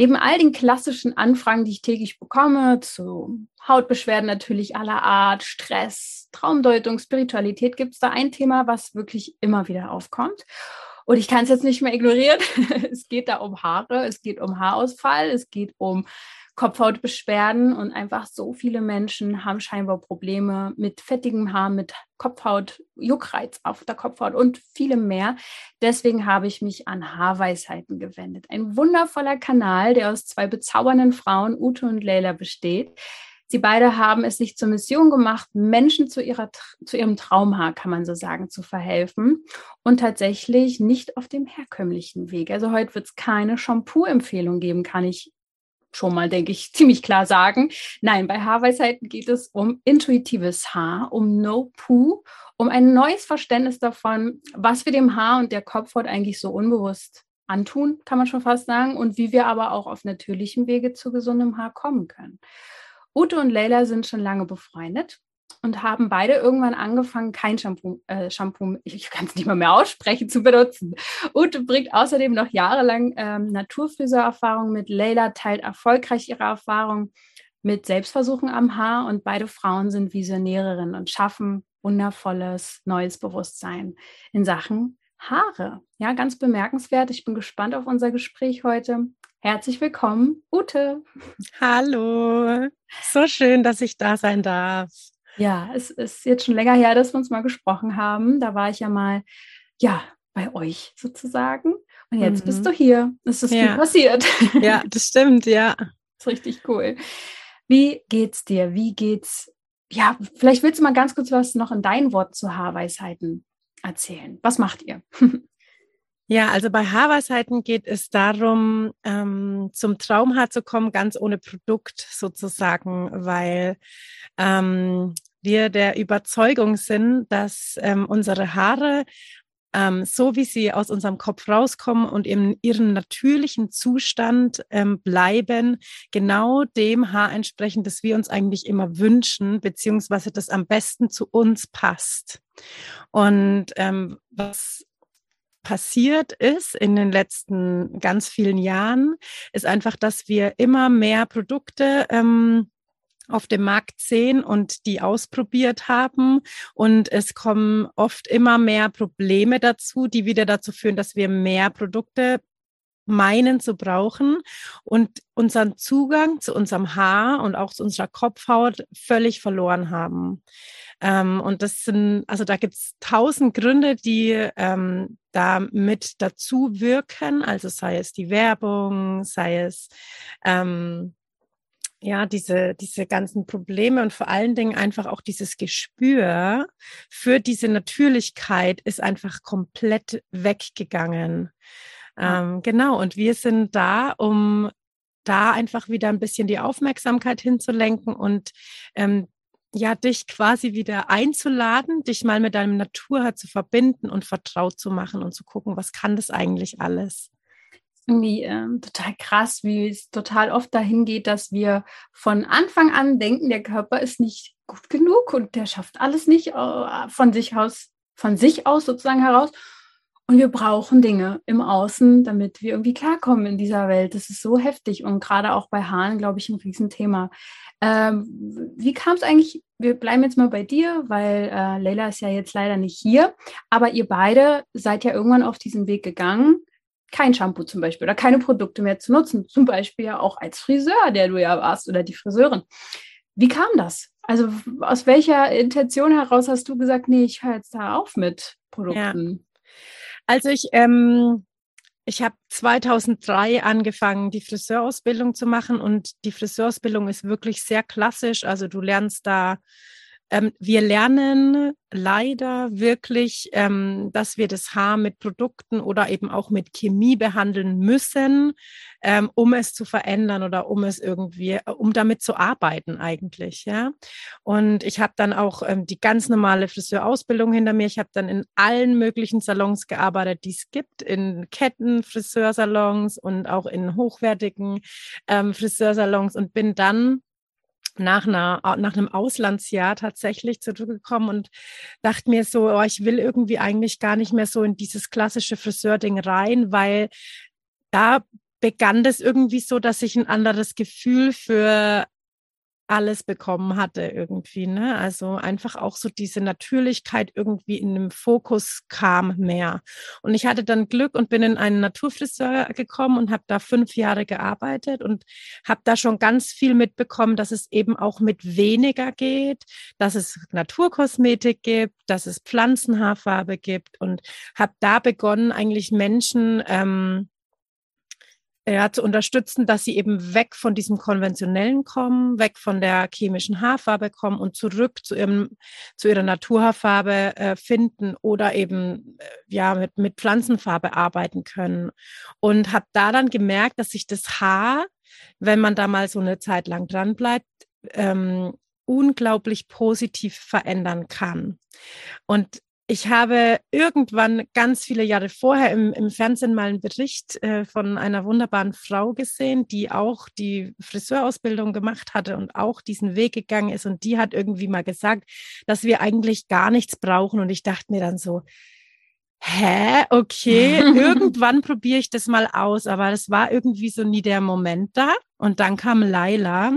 Neben all den klassischen Anfragen, die ich täglich bekomme, zu Hautbeschwerden natürlich aller Art, Stress, Traumdeutung, Spiritualität, gibt es da ein Thema, was wirklich immer wieder aufkommt. Und ich kann es jetzt nicht mehr ignorieren. es geht da um Haare, es geht um Haarausfall, es geht um Kopfhautbeschwerden und einfach so viele Menschen haben scheinbar Probleme mit fettigem Haar, mit Kopfhaut, Juckreiz auf der Kopfhaut und vielem mehr. Deswegen habe ich mich an Haarweisheiten gewendet. Ein wundervoller Kanal, der aus zwei bezaubernden Frauen, Ute und Leila, besteht. Sie beide haben es sich zur Mission gemacht, Menschen zu, ihrer, zu ihrem Traumhaar, kann man so sagen, zu verhelfen. Und tatsächlich nicht auf dem herkömmlichen Weg. Also heute wird es keine Shampoo-Empfehlung geben, kann ich schon mal, denke ich, ziemlich klar sagen. Nein, bei Haarweisheiten geht es um intuitives Haar, um No-Poo, um ein neues Verständnis davon, was wir dem Haar und der Kopfhaut eigentlich so unbewusst antun, kann man schon fast sagen, und wie wir aber auch auf natürlichem Wege zu gesundem Haar kommen können. Ute und Leila sind schon lange befreundet und haben beide irgendwann angefangen, kein Shampoo, äh, Shampoo ich kann es nicht mal mehr aussprechen, zu benutzen. Ute bringt außerdem noch jahrelang ähm, Naturfriseurerfahrung mit. Leila teilt erfolgreich ihre Erfahrung mit Selbstversuchen am Haar und beide Frauen sind Visionärinnen und schaffen wundervolles neues Bewusstsein in Sachen Haare. Ja, ganz bemerkenswert. Ich bin gespannt auf unser Gespräch heute. Herzlich willkommen, Ute. Hallo. So schön, dass ich da sein darf. Ja, es ist jetzt schon länger her, dass wir uns mal gesprochen haben. Da war ich ja mal, ja, bei euch sozusagen. Und jetzt mhm. bist du hier. Es ist ja. viel passiert. Ja, das stimmt, ja. Das ist richtig cool. Wie geht's dir? Wie geht's? Ja, vielleicht willst du mal ganz kurz was noch in deinen Worten zu Haarweisheiten erzählen. Was macht ihr? Ja, also bei Haarweisheiten geht es darum, ähm, zum Traumhaar zu kommen, ganz ohne Produkt sozusagen, weil ähm, wir der Überzeugung sind, dass ähm, unsere Haare ähm, so wie sie aus unserem Kopf rauskommen und in ihrem natürlichen Zustand ähm, bleiben, genau dem Haar entsprechen, das wir uns eigentlich immer wünschen, beziehungsweise das am besten zu uns passt. Und ähm, was passiert ist in den letzten ganz vielen Jahren, ist einfach, dass wir immer mehr Produkte ähm, auf dem Markt sehen und die ausprobiert haben. Und es kommen oft immer mehr Probleme dazu, die wieder dazu führen, dass wir mehr Produkte meinen zu brauchen und unseren Zugang zu unserem Haar und auch zu unserer Kopfhaut völlig verloren haben. Ähm, und das sind, also da gibt es tausend Gründe, die ähm, da mit dazu wirken. Also sei es die Werbung, sei es ähm, ja, diese, diese ganzen Probleme und vor allen Dingen einfach auch dieses Gespür für diese Natürlichkeit ist einfach komplett weggegangen. Ja. Ähm, genau, und wir sind da, um da einfach wieder ein bisschen die Aufmerksamkeit hinzulenken und ähm, ja, dich quasi wieder einzuladen, dich mal mit deinem Natur zu verbinden und vertraut zu machen und zu gucken, was kann das eigentlich alles? Irgendwie ähm, total krass, wie es total oft dahin geht, dass wir von Anfang an denken, der Körper ist nicht gut genug und der schafft alles nicht äh, von sich aus, von sich aus sozusagen heraus. Und wir brauchen Dinge im Außen, damit wir irgendwie klarkommen in dieser Welt. Das ist so heftig und gerade auch bei Haaren, glaube ich, ein Riesenthema. Ähm, wie kam es eigentlich? Wir bleiben jetzt mal bei dir, weil äh, Leila ist ja jetzt leider nicht hier, aber ihr beide seid ja irgendwann auf diesen Weg gegangen, kein Shampoo zum Beispiel oder keine Produkte mehr zu nutzen. Zum Beispiel ja auch als Friseur, der du ja warst oder die Friseurin. Wie kam das? Also aus welcher Intention heraus hast du gesagt, nee, ich höre jetzt da auf mit Produkten? Ja. Also ich, ähm, ich habe 2003 angefangen, die Friseurausbildung zu machen und die Friseurausbildung ist wirklich sehr klassisch. Also du lernst da ähm, wir lernen leider wirklich, ähm, dass wir das Haar mit Produkten oder eben auch mit Chemie behandeln müssen, ähm, um es zu verändern oder um es irgendwie, äh, um damit zu arbeiten eigentlich, ja. Und ich habe dann auch ähm, die ganz normale Friseurausbildung hinter mir. Ich habe dann in allen möglichen Salons gearbeitet, die es gibt, in Ketten Friseursalons und auch in hochwertigen ähm, Friseursalons und bin dann nach, einer, nach einem Auslandsjahr tatsächlich zurückgekommen und dachte mir so, oh, ich will irgendwie eigentlich gar nicht mehr so in dieses klassische Friseurding rein, weil da begann das irgendwie so, dass ich ein anderes Gefühl für alles bekommen hatte irgendwie. Ne? Also einfach auch so diese Natürlichkeit irgendwie in den Fokus kam mehr. Und ich hatte dann Glück und bin in einen Naturfriseur gekommen und habe da fünf Jahre gearbeitet und habe da schon ganz viel mitbekommen, dass es eben auch mit weniger geht, dass es Naturkosmetik gibt, dass es Pflanzenhaarfarbe gibt und habe da begonnen, eigentlich Menschen ähm, ja, zu unterstützen, dass sie eben weg von diesem konventionellen kommen, weg von der chemischen Haarfarbe kommen und zurück zu, ihrem, zu ihrer Naturhaarfarbe äh, finden oder eben äh, ja mit, mit Pflanzenfarbe arbeiten können. Und habe da dann gemerkt, dass sich das Haar, wenn man da mal so eine Zeit lang dran bleibt, ähm, unglaublich positiv verändern kann. Und ich habe irgendwann ganz viele Jahre vorher im, im Fernsehen mal einen Bericht äh, von einer wunderbaren Frau gesehen, die auch die Friseurausbildung gemacht hatte und auch diesen Weg gegangen ist. Und die hat irgendwie mal gesagt, dass wir eigentlich gar nichts brauchen. Und ich dachte mir dann so, hä, okay, irgendwann probiere ich das mal aus. Aber das war irgendwie so nie der Moment da. Und dann kam Laila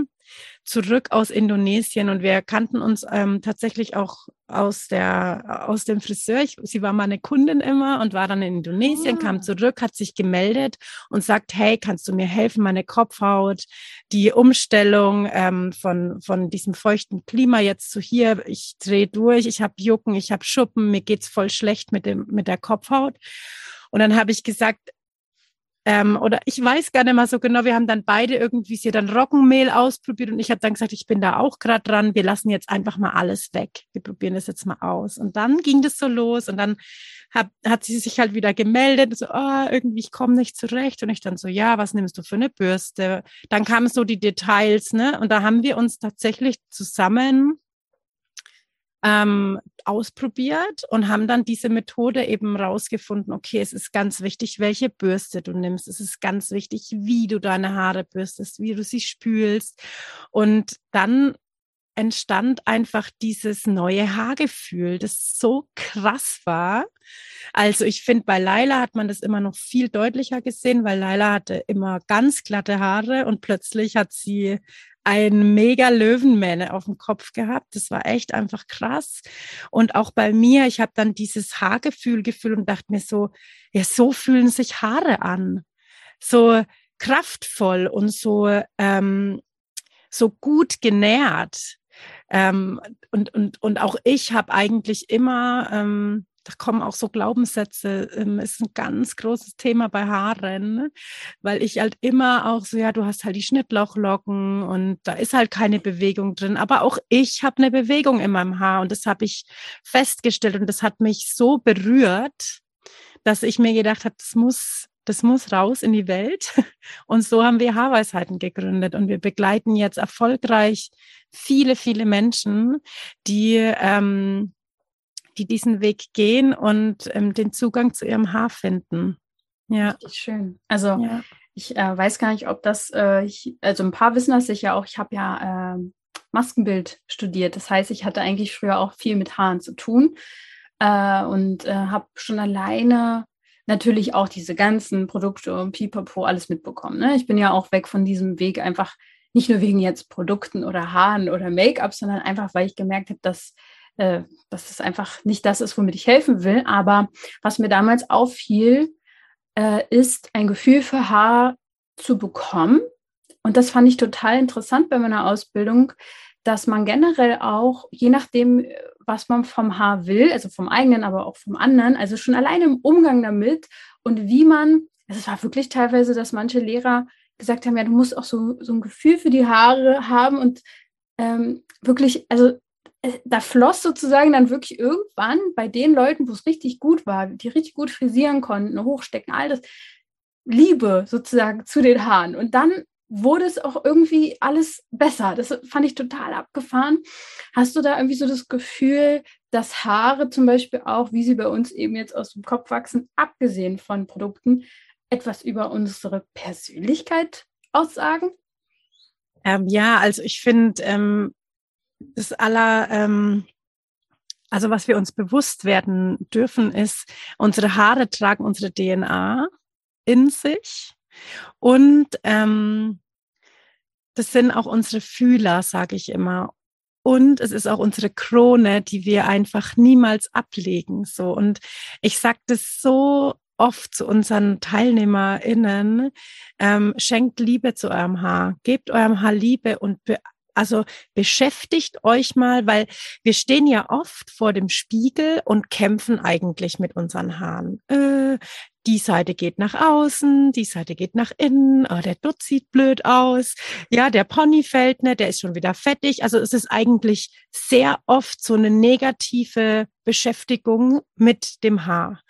zurück aus Indonesien und wir kannten uns ähm, tatsächlich auch aus der aus dem Friseur. Ich, sie war meine Kundin immer und war dann in Indonesien, ah. kam zurück, hat sich gemeldet und sagt: Hey, kannst du mir helfen, meine Kopfhaut, die Umstellung ähm, von von diesem feuchten Klima jetzt zu hier. Ich drehe durch, ich habe Jucken, ich habe Schuppen, mir geht's voll schlecht mit dem mit der Kopfhaut. Und dann habe ich gesagt, ähm, oder ich weiß gar nicht mal so genau, wir haben dann beide irgendwie sie dann Roggenmehl ausprobiert und ich habe dann gesagt, ich bin da auch gerade dran, wir lassen jetzt einfach mal alles weg. Wir probieren das jetzt mal aus. Und dann ging das so los und dann hab, hat sie sich halt wieder gemeldet, so, oh, irgendwie, ich komme nicht zurecht. Und ich dann so, ja, was nimmst du für eine Bürste? Dann kamen so die Details, ne? Und da haben wir uns tatsächlich zusammen ähm, ausprobiert und haben dann diese Methode eben rausgefunden, okay, es ist ganz wichtig, welche Bürste du nimmst. Es ist ganz wichtig, wie du deine Haare bürstest, wie du sie spülst. Und dann entstand einfach dieses neue Haargefühl, das so krass war. Also ich finde, bei Laila hat man das immer noch viel deutlicher gesehen, weil Laila hatte immer ganz glatte Haare und plötzlich hat sie ein mega Löwenmähne auf dem Kopf gehabt. Das war echt einfach krass. Und auch bei mir, ich habe dann dieses Haargefühl gefühlt und dachte mir so, ja, so fühlen sich Haare an. So kraftvoll und so, ähm, so gut genährt. Ähm, und, und, und auch ich habe eigentlich immer ähm, da kommen auch so Glaubenssätze, ähm, ist ein ganz großes Thema bei Haaren, ne? weil ich halt immer auch so, ja, du hast halt die Schnittlauchlocken und da ist halt keine Bewegung drin. Aber auch ich habe eine Bewegung in meinem Haar und das habe ich festgestellt und das hat mich so berührt, dass ich mir gedacht habe, das muss, das muss raus in die Welt. Und so haben wir Haarweisheiten gegründet und wir begleiten jetzt erfolgreich viele, viele Menschen, die ähm, die diesen Weg gehen und ähm, den Zugang zu ihrem Haar finden. Ja. Richtig schön. Also ja. ich äh, weiß gar nicht, ob das, äh, ich, also ein paar wissen das sicher auch, ich habe ja äh, Maskenbild studiert. Das heißt, ich hatte eigentlich früher auch viel mit Haaren zu tun äh, und äh, habe schon alleine natürlich auch diese ganzen Produkte und Pipapo alles mitbekommen. Ne? Ich bin ja auch weg von diesem Weg einfach nicht nur wegen jetzt Produkten oder Haaren oder Make-up, sondern einfach, weil ich gemerkt habe, dass äh, dass es einfach nicht das ist, womit ich helfen will. Aber was mir damals auffiel, äh, ist ein Gefühl für Haar zu bekommen. Und das fand ich total interessant bei meiner Ausbildung, dass man generell auch, je nachdem, was man vom Haar will, also vom eigenen, aber auch vom anderen, also schon alleine im Umgang damit und wie man, also es war wirklich teilweise, dass manche Lehrer gesagt haben, ja, du musst auch so, so ein Gefühl für die Haare haben und ähm, wirklich, also da floss sozusagen dann wirklich irgendwann bei den Leuten, wo es richtig gut war, die richtig gut frisieren konnten, hochstecken, all das, Liebe sozusagen zu den Haaren. Und dann wurde es auch irgendwie alles besser. Das fand ich total abgefahren. Hast du da irgendwie so das Gefühl, dass Haare zum Beispiel auch, wie sie bei uns eben jetzt aus dem Kopf wachsen, abgesehen von Produkten, etwas über unsere Persönlichkeit aussagen? Ähm, ja, also ich finde, ähm, das aller, ähm, also was wir uns bewusst werden dürfen, ist, unsere Haare tragen unsere DNA in sich und ähm, das sind auch unsere Fühler, sage ich immer. Und es ist auch unsere Krone, die wir einfach niemals ablegen. So und ich sage das so oft zu unseren TeilnehmerInnen, ähm, schenkt Liebe zu eurem Haar, gebt eurem Haar Liebe und also beschäftigt euch mal, weil wir stehen ja oft vor dem Spiegel und kämpfen eigentlich mit unseren Haaren. Äh, die Seite geht nach außen, die Seite geht nach innen, oh, der Dutt sieht blöd aus, ja, der Pony fällt nicht, der ist schon wieder fettig. Also es ist eigentlich sehr oft so eine negative Beschäftigung mit dem Haar.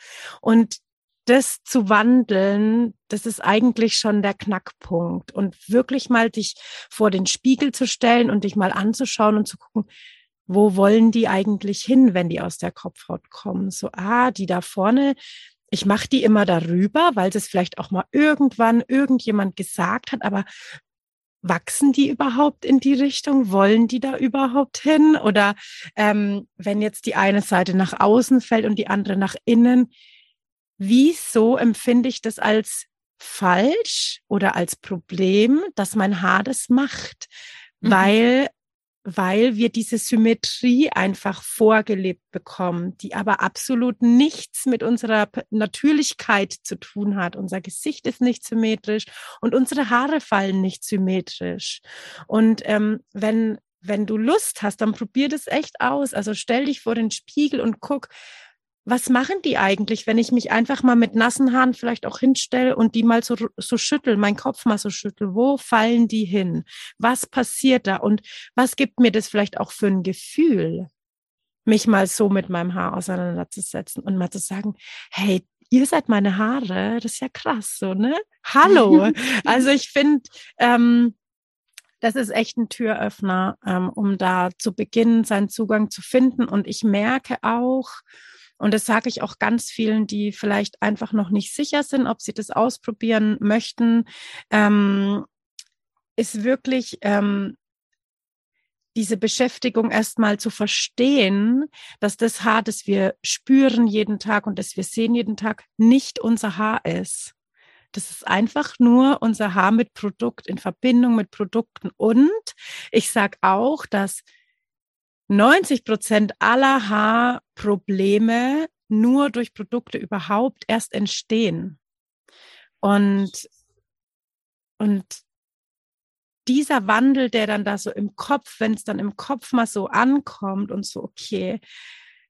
Und das zu wandeln, das ist eigentlich schon der Knackpunkt. Und wirklich mal dich vor den Spiegel zu stellen und dich mal anzuschauen und zu gucken, wo wollen die eigentlich hin, wenn die aus der Kopfhaut kommen? So, ah, die da vorne, ich mache die immer darüber, weil das vielleicht auch mal irgendwann irgendjemand gesagt hat, aber wachsen die überhaupt in die Richtung? Wollen die da überhaupt hin? Oder ähm, wenn jetzt die eine Seite nach außen fällt und die andere nach innen, wieso empfinde ich das als falsch oder als Problem, dass mein Haar das macht? Mhm. Weil, weil wir diese Symmetrie einfach vorgelebt bekommen, die aber absolut nichts mit unserer Natürlichkeit zu tun hat. Unser Gesicht ist nicht symmetrisch und unsere Haare fallen nicht symmetrisch. Und ähm, wenn wenn du Lust hast, dann probier das echt aus. Also stell dich vor den Spiegel und guck, was machen die eigentlich, wenn ich mich einfach mal mit nassen Haaren vielleicht auch hinstelle und die mal so, so schüttel, mein Kopf mal so schüttel? Wo fallen die hin? Was passiert da? Und was gibt mir das vielleicht auch für ein Gefühl, mich mal so mit meinem Haar auseinanderzusetzen und mal zu sagen, hey, ihr seid meine Haare, das ist ja krass, so, ne? Hallo. also ich finde, ähm, das ist echt ein Türöffner, ähm, um da zu beginnen, seinen Zugang zu finden. Und ich merke auch, und das sage ich auch ganz vielen, die vielleicht einfach noch nicht sicher sind, ob sie das ausprobieren möchten, ähm, ist wirklich ähm, diese Beschäftigung erstmal zu verstehen, dass das Haar, das wir spüren jeden Tag und das wir sehen jeden Tag, nicht unser Haar ist. Das ist einfach nur unser Haar mit Produkt in Verbindung mit Produkten. Und ich sage auch, dass 90 Prozent aller Haarprobleme nur durch Produkte überhaupt erst entstehen. Und, und dieser Wandel, der dann da so im Kopf, wenn es dann im Kopf mal so ankommt und so, okay,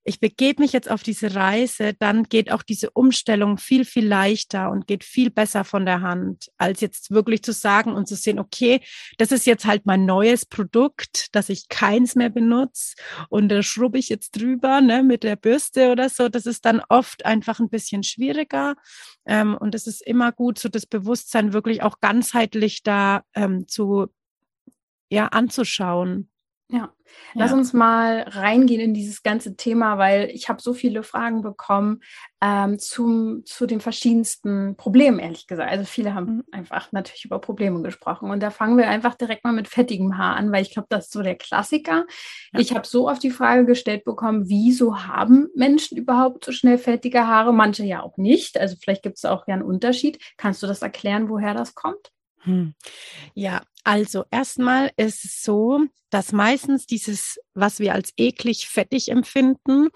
ich begebe mich jetzt auf diese Reise, dann geht auch diese Umstellung viel, viel leichter und geht viel besser von der Hand, als jetzt wirklich zu sagen und zu sehen, okay, das ist jetzt halt mein neues Produkt, dass ich keins mehr benutze und da schrubbe ich jetzt drüber ne, mit der Bürste oder so. Das ist dann oft einfach ein bisschen schwieriger. Ähm, und es ist immer gut, so das Bewusstsein wirklich auch ganzheitlich da ähm, zu ja, anzuschauen. Ja, lass ja. uns mal reingehen in dieses ganze Thema, weil ich habe so viele Fragen bekommen ähm, zum, zu den verschiedensten Problemen, ehrlich gesagt. Also viele haben mhm. einfach natürlich über Probleme gesprochen. Und da fangen wir einfach direkt mal mit fettigem Haar an, weil ich glaube, das ist so der Klassiker. Ja. Ich habe so oft die Frage gestellt bekommen, wieso haben Menschen überhaupt so schnell fettige Haare? Manche ja auch nicht. Also vielleicht gibt es auch ja einen Unterschied. Kannst du das erklären, woher das kommt? Hm. Ja, also erstmal ist es so, dass meistens dieses, was wir als eklig fettig empfinden,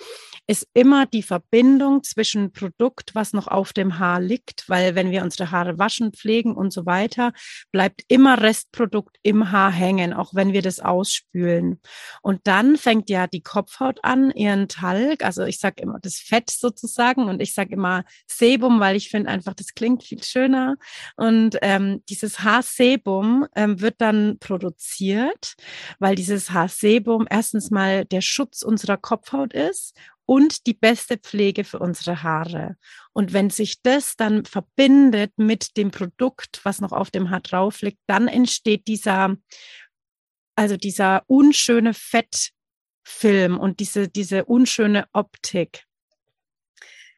ist immer die Verbindung zwischen Produkt, was noch auf dem Haar liegt, weil wenn wir unsere Haare waschen, pflegen und so weiter, bleibt immer Restprodukt im Haar hängen, auch wenn wir das ausspülen. Und dann fängt ja die Kopfhaut an, ihren Talg, also ich sage immer das Fett sozusagen und ich sage immer Sebum, weil ich finde einfach, das klingt viel schöner. Und ähm, dieses Haarsebum ähm, Wird dann produziert, weil dieses Haarsebum erstens mal der Schutz unserer Kopfhaut ist und die beste Pflege für unsere Haare. Und wenn sich das dann verbindet mit dem Produkt, was noch auf dem Haar drauf liegt, dann entsteht dieser, also dieser unschöne Fettfilm und diese, diese unschöne Optik.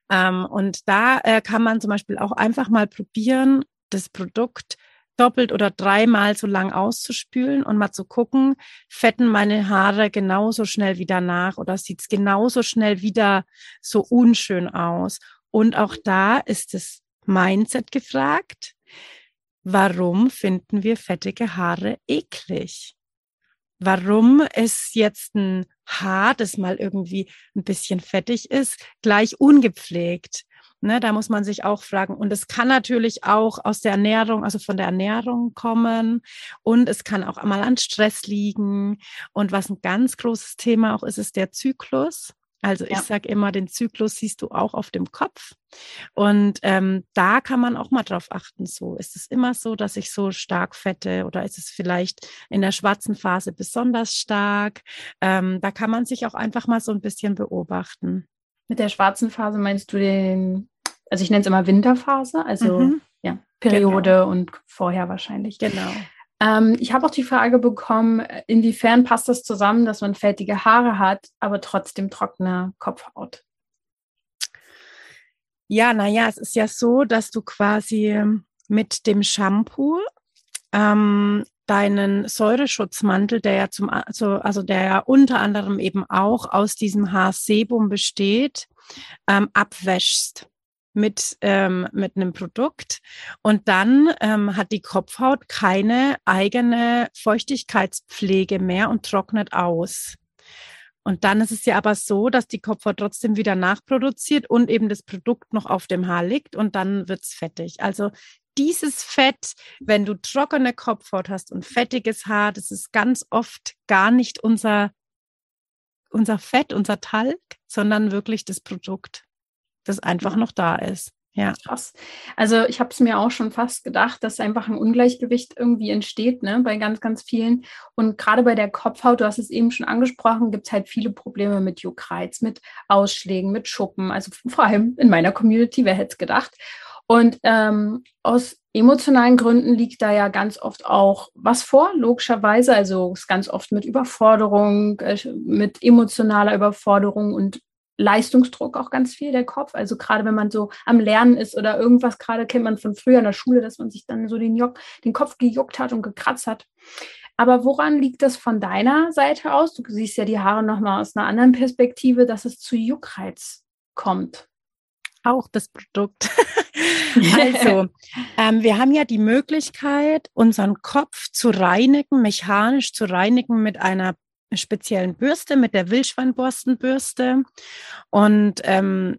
Ähm, und da äh, kann man zum Beispiel auch einfach mal probieren, das Produkt doppelt oder dreimal so lang auszuspülen und mal zu gucken, fetten meine Haare genauso schnell wieder nach oder sieht es genauso schnell wieder so unschön aus. Und auch da ist das Mindset gefragt. Warum finden wir fettige Haare eklig? Warum ist jetzt ein Haar, das mal irgendwie ein bisschen fettig ist, gleich ungepflegt? Ne, da muss man sich auch fragen. Und es kann natürlich auch aus der Ernährung, also von der Ernährung kommen. Und es kann auch einmal an Stress liegen. Und was ein ganz großes Thema auch ist, ist der Zyklus. Also ich ja. sage immer, den Zyklus siehst du auch auf dem Kopf. Und ähm, da kann man auch mal drauf achten. So ist es immer so, dass ich so stark fette oder ist es vielleicht in der schwarzen Phase besonders stark? Ähm, da kann man sich auch einfach mal so ein bisschen beobachten. Mit der schwarzen Phase meinst du den, also ich nenne es immer Winterphase, also mhm. ja, Periode genau. und vorher wahrscheinlich. Genau. Ähm, ich habe auch die Frage bekommen, inwiefern passt das zusammen, dass man fettige Haare hat, aber trotzdem trockene Kopfhaut? Ja, naja, es ist ja so, dass du quasi mit dem Shampoo ähm, deinen Säureschutzmantel, der ja zum, also, also der ja unter anderem eben auch aus diesem Haarsebum besteht, ähm, abwäschst mit, ähm, mit einem Produkt. Und dann ähm, hat die Kopfhaut keine eigene Feuchtigkeitspflege mehr und trocknet aus. Und dann ist es ja aber so, dass die Kopfhaut trotzdem wieder nachproduziert und eben das Produkt noch auf dem Haar liegt und dann wird's fettig. Also dieses Fett, wenn du trockene Kopfhaut hast und fettiges Haar, das ist ganz oft gar nicht unser, unser Fett, unser Talg, sondern wirklich das Produkt, das einfach noch da ist. Ja. Krass. Also ich habe es mir auch schon fast gedacht, dass einfach ein Ungleichgewicht irgendwie entsteht, ne, bei ganz, ganz vielen. Und gerade bei der Kopfhaut, du hast es eben schon angesprochen, gibt es halt viele Probleme mit Juckreiz, mit Ausschlägen, mit Schuppen. Also vor allem in meiner Community, wer hätte es gedacht? Und ähm, aus emotionalen Gründen liegt da ja ganz oft auch was vor, logischerweise. Also es ist ganz oft mit Überforderung, äh, mit emotionaler Überforderung und Leistungsdruck auch ganz viel, der Kopf. Also gerade wenn man so am Lernen ist oder irgendwas, gerade kennt man von früher in der Schule, dass man sich dann so den, Jock, den Kopf gejuckt hat und gekratzt hat. Aber woran liegt das von deiner Seite aus? Du siehst ja die Haare nochmal aus einer anderen Perspektive, dass es zu Juckreiz kommt. Auch das Produkt. Also, ähm, wir haben ja die Möglichkeit, unseren Kopf zu reinigen, mechanisch zu reinigen mit einer speziellen Bürste, mit der Wildschweinborstenbürste. Und ähm,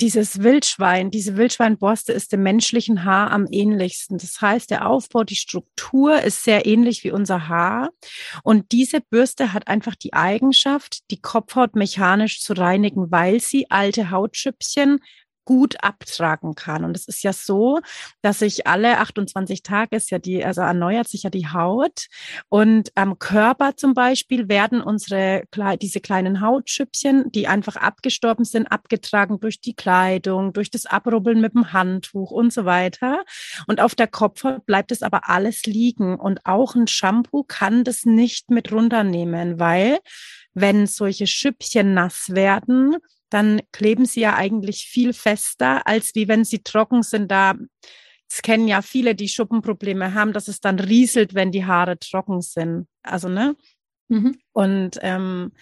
dieses Wildschwein, diese Wildschweinborste ist dem menschlichen Haar am ähnlichsten. Das heißt, der Aufbau, die Struktur ist sehr ähnlich wie unser Haar. Und diese Bürste hat einfach die Eigenschaft, die Kopfhaut mechanisch zu reinigen, weil sie alte Hautschüppchen gut abtragen kann. Und es ist ja so, dass sich alle 28 Tage ist ja die, also erneuert sich ja die Haut. Und am Körper zum Beispiel werden unsere, diese kleinen Hautschüppchen, die einfach abgestorben sind, abgetragen durch die Kleidung, durch das Abrubbeln mit dem Handtuch und so weiter. Und auf der Kopfhaut bleibt es aber alles liegen. Und auch ein Shampoo kann das nicht mit runternehmen, weil wenn solche Schüppchen nass werden, dann kleben sie ja eigentlich viel fester, als wie wenn sie trocken sind. Da das kennen ja viele, die Schuppenprobleme haben, dass es dann rieselt, wenn die Haare trocken sind. Also, ne? Mhm. Und ähm,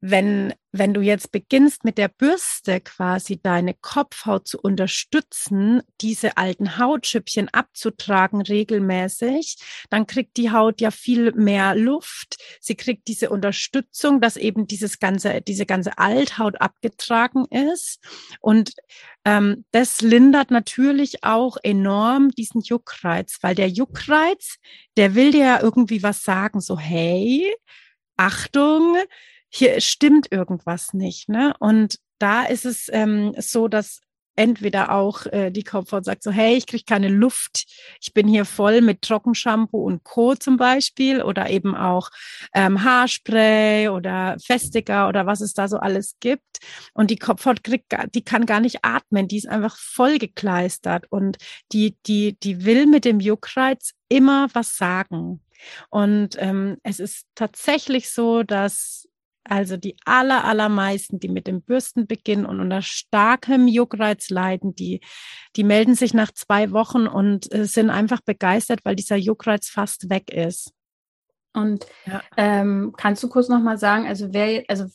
wenn, wenn du jetzt beginnst mit der Bürste quasi deine Kopfhaut zu unterstützen, diese alten Hautschüppchen abzutragen regelmäßig, dann kriegt die Haut ja viel mehr Luft. Sie kriegt diese Unterstützung, dass eben dieses ganze, diese ganze Althaut abgetragen ist. Und ähm, das lindert natürlich auch enorm diesen Juckreiz, weil der Juckreiz, der will dir ja irgendwie was sagen, so hey, Achtung, hier stimmt irgendwas nicht. Ne? Und da ist es ähm, so, dass entweder auch äh, die Kopfhaut sagt so, hey, ich kriege keine Luft, ich bin hier voll mit Trockenshampoo und Co. zum Beispiel oder eben auch ähm, Haarspray oder Festiger oder was es da so alles gibt. Und die Kopfhaut kriegt, die kann gar nicht atmen, die ist einfach voll gekleistert und die, die, die will mit dem Juckreiz immer was sagen. Und ähm, es ist tatsächlich so, dass also die aller, allermeisten, die mit dem Bürsten beginnen und unter starkem Juckreiz leiden, die, die melden sich nach zwei Wochen und äh, sind einfach begeistert, weil dieser Juckreiz fast weg ist. Und ja. ähm, kannst du kurz nochmal sagen, also wer, also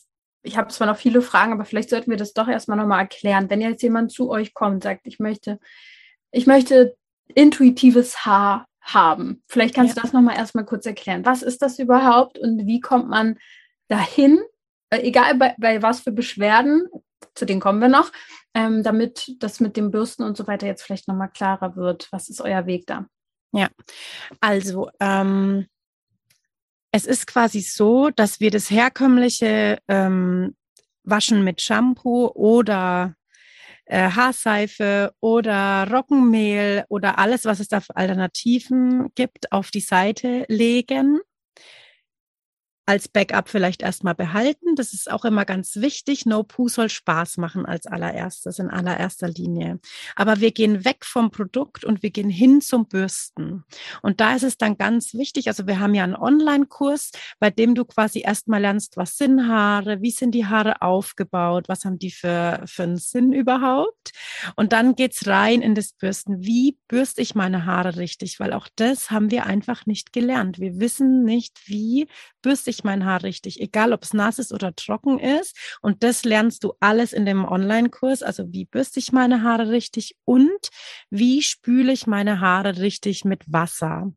ich habe zwar noch viele Fragen, aber vielleicht sollten wir das doch erstmal nochmal erklären. Wenn jetzt jemand zu euch kommt und sagt, ich möchte, ich möchte intuitives Haar haben. Vielleicht kannst ja. du das nochmal erstmal kurz erklären. Was ist das überhaupt und wie kommt man dahin, äh, egal bei, bei was für Beschwerden, zu denen kommen wir noch, ähm, damit das mit dem Bürsten und so weiter jetzt vielleicht nochmal klarer wird. Was ist euer Weg da? Ja, also ähm, es ist quasi so, dass wir das herkömmliche ähm, Waschen mit Shampoo oder äh, Haarseife oder Roggenmehl oder alles, was es da für Alternativen gibt, auf die Seite legen als Backup vielleicht erstmal behalten. Das ist auch immer ganz wichtig. No Poo soll Spaß machen als allererstes, in allererster Linie. Aber wir gehen weg vom Produkt und wir gehen hin zum Bürsten. Und da ist es dann ganz wichtig, also wir haben ja einen Online-Kurs, bei dem du quasi erstmal lernst, was sind Haare, wie sind die Haare aufgebaut, was haben die für, für einen Sinn überhaupt. Und dann geht's rein in das Bürsten. Wie bürste ich meine Haare richtig? Weil auch das haben wir einfach nicht gelernt. Wir wissen nicht, wie bürste ich mein Haar richtig, egal ob es nass ist oder trocken ist. Und das lernst du alles in dem Online-Kurs. Also wie bürste ich meine Haare richtig und wie spüle ich meine Haare richtig mit Wasser?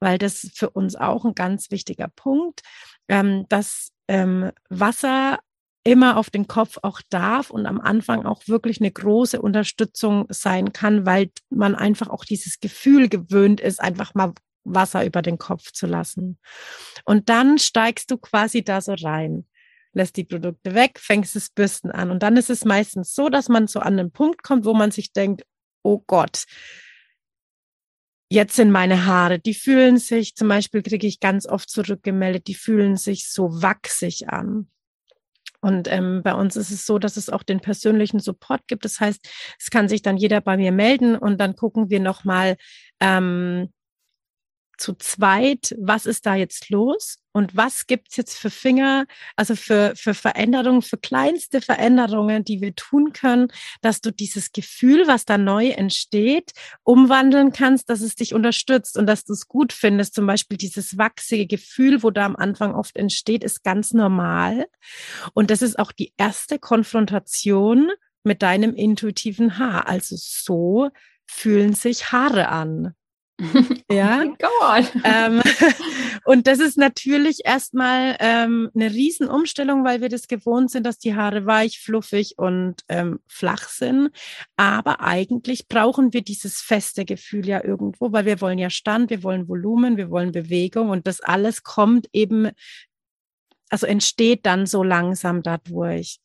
Weil das für uns auch ein ganz wichtiger Punkt, ähm, dass ähm, Wasser immer auf den Kopf auch darf und am Anfang auch wirklich eine große Unterstützung sein kann, weil man einfach auch dieses Gefühl gewöhnt ist, einfach mal Wasser über den Kopf zu lassen. Und dann steigst du quasi da so rein, lässt die Produkte weg, fängst das Bürsten an. Und dann ist es meistens so, dass man an den Punkt kommt, wo man sich denkt, oh Gott, jetzt sind meine Haare, die fühlen sich, zum Beispiel kriege ich ganz oft zurückgemeldet, die fühlen sich so wachsig an. Und ähm, bei uns ist es so, dass es auch den persönlichen Support gibt. Das heißt, es kann sich dann jeder bei mir melden und dann gucken wir nochmal, ähm, zu zweit, was ist da jetzt los und was gibt's jetzt für Finger, also für, für Veränderungen, für kleinste Veränderungen, die wir tun können, dass du dieses Gefühl, was da neu entsteht, umwandeln kannst, dass es dich unterstützt und dass du es gut findest. Zum Beispiel dieses wachsige Gefühl, wo da am Anfang oft entsteht, ist ganz normal. Und das ist auch die erste Konfrontation mit deinem intuitiven Haar. Also so fühlen sich Haare an. ja. Oh ähm, und das ist natürlich erstmal ähm, eine Riesenumstellung, weil wir das gewohnt sind, dass die Haare weich, fluffig und ähm, flach sind. Aber eigentlich brauchen wir dieses feste Gefühl ja irgendwo, weil wir wollen ja Stand, wir wollen Volumen, wir wollen Bewegung und das alles kommt eben, also entsteht dann so langsam dadurch.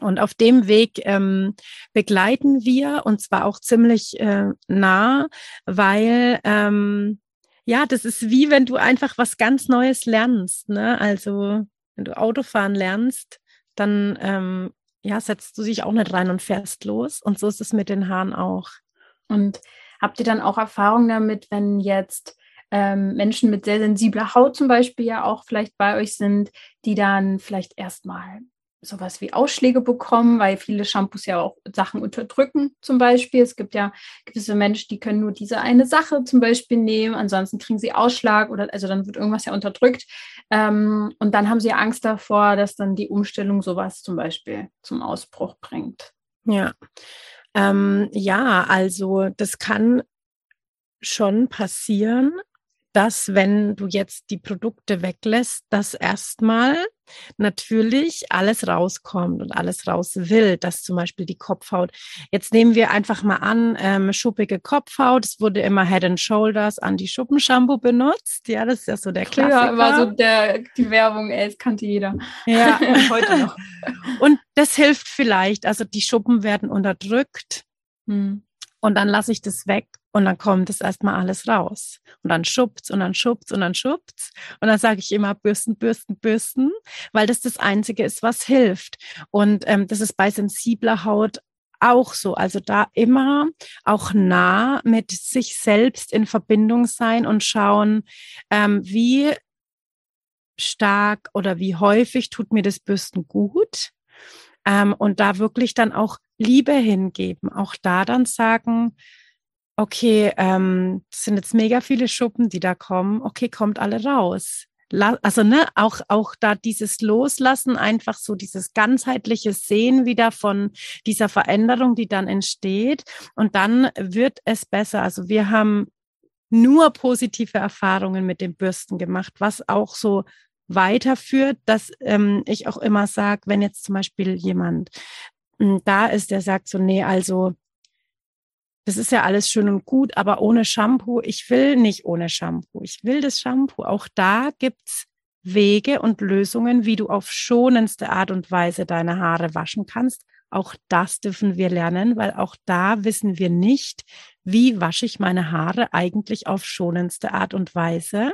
Und auf dem Weg ähm, begleiten wir und zwar auch ziemlich äh, nah, weil ähm, ja, das ist wie wenn du einfach was ganz Neues lernst. Ne? Also wenn du Autofahren lernst, dann ähm, ja, setzt du dich auch nicht rein und fährst los. Und so ist es mit den Haaren auch. Und habt ihr dann auch Erfahrung damit, wenn jetzt ähm, Menschen mit sehr sensibler Haut zum Beispiel ja auch vielleicht bei euch sind, die dann vielleicht erstmal sowas wie Ausschläge bekommen, weil viele Shampoos ja auch Sachen unterdrücken zum Beispiel. Es gibt ja gewisse Menschen, die können nur diese eine Sache zum Beispiel nehmen, ansonsten kriegen sie Ausschlag oder also dann wird irgendwas ja unterdrückt. Ähm, und dann haben sie Angst davor, dass dann die Umstellung sowas zum Beispiel zum Ausbruch bringt. Ja. Ähm, ja, also das kann schon passieren. dass wenn du jetzt die Produkte weglässt, dass erstmal natürlich alles rauskommt und alles raus will, dass zum Beispiel die Kopfhaut, jetzt nehmen wir einfach mal an, ähm, schuppige Kopfhaut, es wurde immer Head and Shoulders an die Schuppenshampoo benutzt, ja, das ist ja so der Klassiker. Ja, war so der, die Werbung, ey, das kannte jeder. Ja, heute noch. Und das hilft vielleicht, also die Schuppen werden unterdrückt hm. Und dann lasse ich das weg und dann kommt es erstmal alles raus. Und dann schubt's und dann schubt's und dann schubt's. Und dann sage ich immer bürsten, bürsten, bürsten, weil das das Einzige ist, was hilft. Und ähm, das ist bei sensibler Haut auch so. Also da immer auch nah mit sich selbst in Verbindung sein und schauen, ähm, wie stark oder wie häufig tut mir das Bürsten gut. Ähm, und da wirklich dann auch Liebe hingeben. Auch da dann sagen, okay, ähm, das sind jetzt mega viele Schuppen, die da kommen. Okay, kommt alle raus. Also ne, auch auch da dieses Loslassen, einfach so dieses ganzheitliche Sehen wieder von dieser Veränderung, die dann entsteht. Und dann wird es besser. Also wir haben nur positive Erfahrungen mit den Bürsten gemacht, was auch so weiterführt, dass ähm, ich auch immer sage, wenn jetzt zum Beispiel jemand da ist, der sagt so, nee, also das ist ja alles schön und gut, aber ohne Shampoo, ich will nicht ohne Shampoo. Ich will das Shampoo. Auch da gibt's Wege und Lösungen, wie du auf schonendste Art und Weise deine Haare waschen kannst. Auch das dürfen wir lernen, weil auch da wissen wir nicht, wie wasche ich meine Haare eigentlich auf schonendste Art und Weise.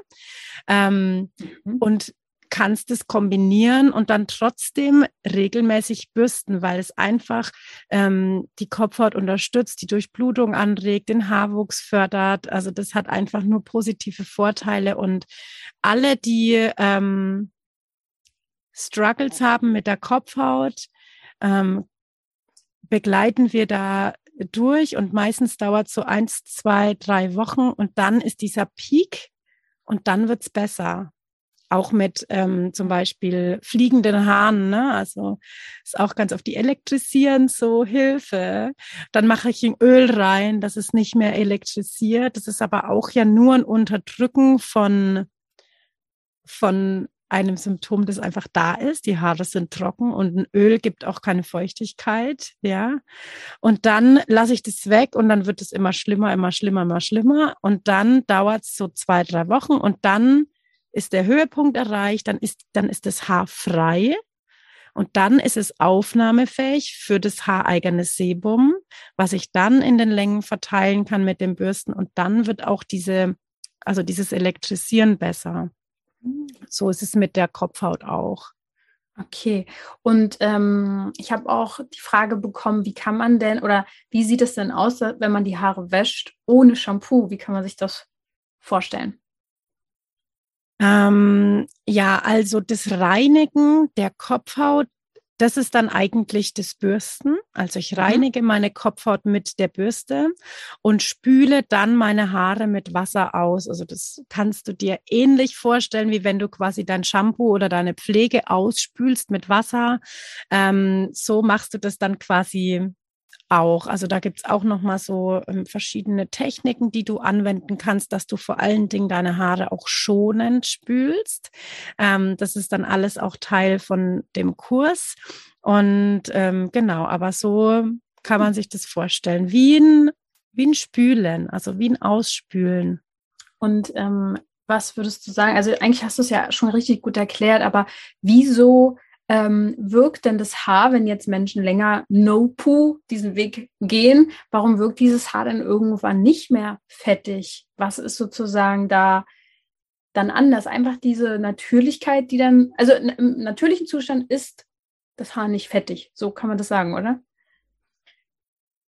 Ähm, mhm. Und kannst es kombinieren und dann trotzdem regelmäßig bürsten, weil es einfach ähm, die Kopfhaut unterstützt, die Durchblutung anregt, den Haarwuchs fördert. Also das hat einfach nur positive Vorteile und alle, die ähm, Struggles haben mit der Kopfhaut, ähm, begleiten wir da durch und meistens dauert so eins, zwei, drei Wochen und dann ist dieser Peak und dann wird's besser auch mit ähm, zum Beispiel fliegenden Haaren, ne? also ist auch ganz auf die elektrisieren, so Hilfe. Dann mache ich ein Öl rein, das ist nicht mehr elektrisiert. Das ist aber auch ja nur ein Unterdrücken von, von einem Symptom, das einfach da ist. Die Haare sind trocken und ein Öl gibt auch keine Feuchtigkeit, ja. Und dann lasse ich das weg und dann wird es immer schlimmer, immer schlimmer, immer schlimmer. Und dann dauert es so zwei, drei Wochen und dann ist der Höhepunkt erreicht, dann ist, dann ist das Haar frei. Und dann ist es aufnahmefähig für das haareigene Sebum, was ich dann in den Längen verteilen kann mit den Bürsten. Und dann wird auch diese, also dieses Elektrisieren besser. So ist es mit der Kopfhaut auch. Okay, und ähm, ich habe auch die Frage bekommen, wie kann man denn oder wie sieht es denn aus, wenn man die Haare wäscht ohne Shampoo? Wie kann man sich das vorstellen? Ähm, ja, also das Reinigen der Kopfhaut, das ist dann eigentlich das Bürsten. Also ich mhm. reinige mhm. meine Kopfhaut mit der Bürste und spüle dann meine Haare mit Wasser aus. Also das kannst du dir ähnlich vorstellen, wie wenn du quasi dein Shampoo oder deine Pflege ausspülst mit Wasser. Ähm, so machst du das dann quasi auch. Also da gibt's auch nochmal so ähm, verschiedene Techniken, die du anwenden kannst, dass du vor allen Dingen deine Haare auch schonend spülst. Ähm, das ist dann alles auch Teil von dem Kurs. Und ähm, genau, aber so kann man sich das vorstellen, wie ein, wie ein Spülen, also wie ein Ausspülen. Und ähm, was würdest du sagen? Also eigentlich hast du es ja schon richtig gut erklärt, aber wieso ähm, wirkt denn das Haar, wenn jetzt Menschen länger No-Poo diesen Weg gehen? Warum wirkt dieses Haar denn irgendwann nicht mehr fettig? Was ist sozusagen da dann anders? Einfach diese Natürlichkeit, die dann, also im natürlichen Zustand ist das Haar nicht fettig. So kann man das sagen, oder?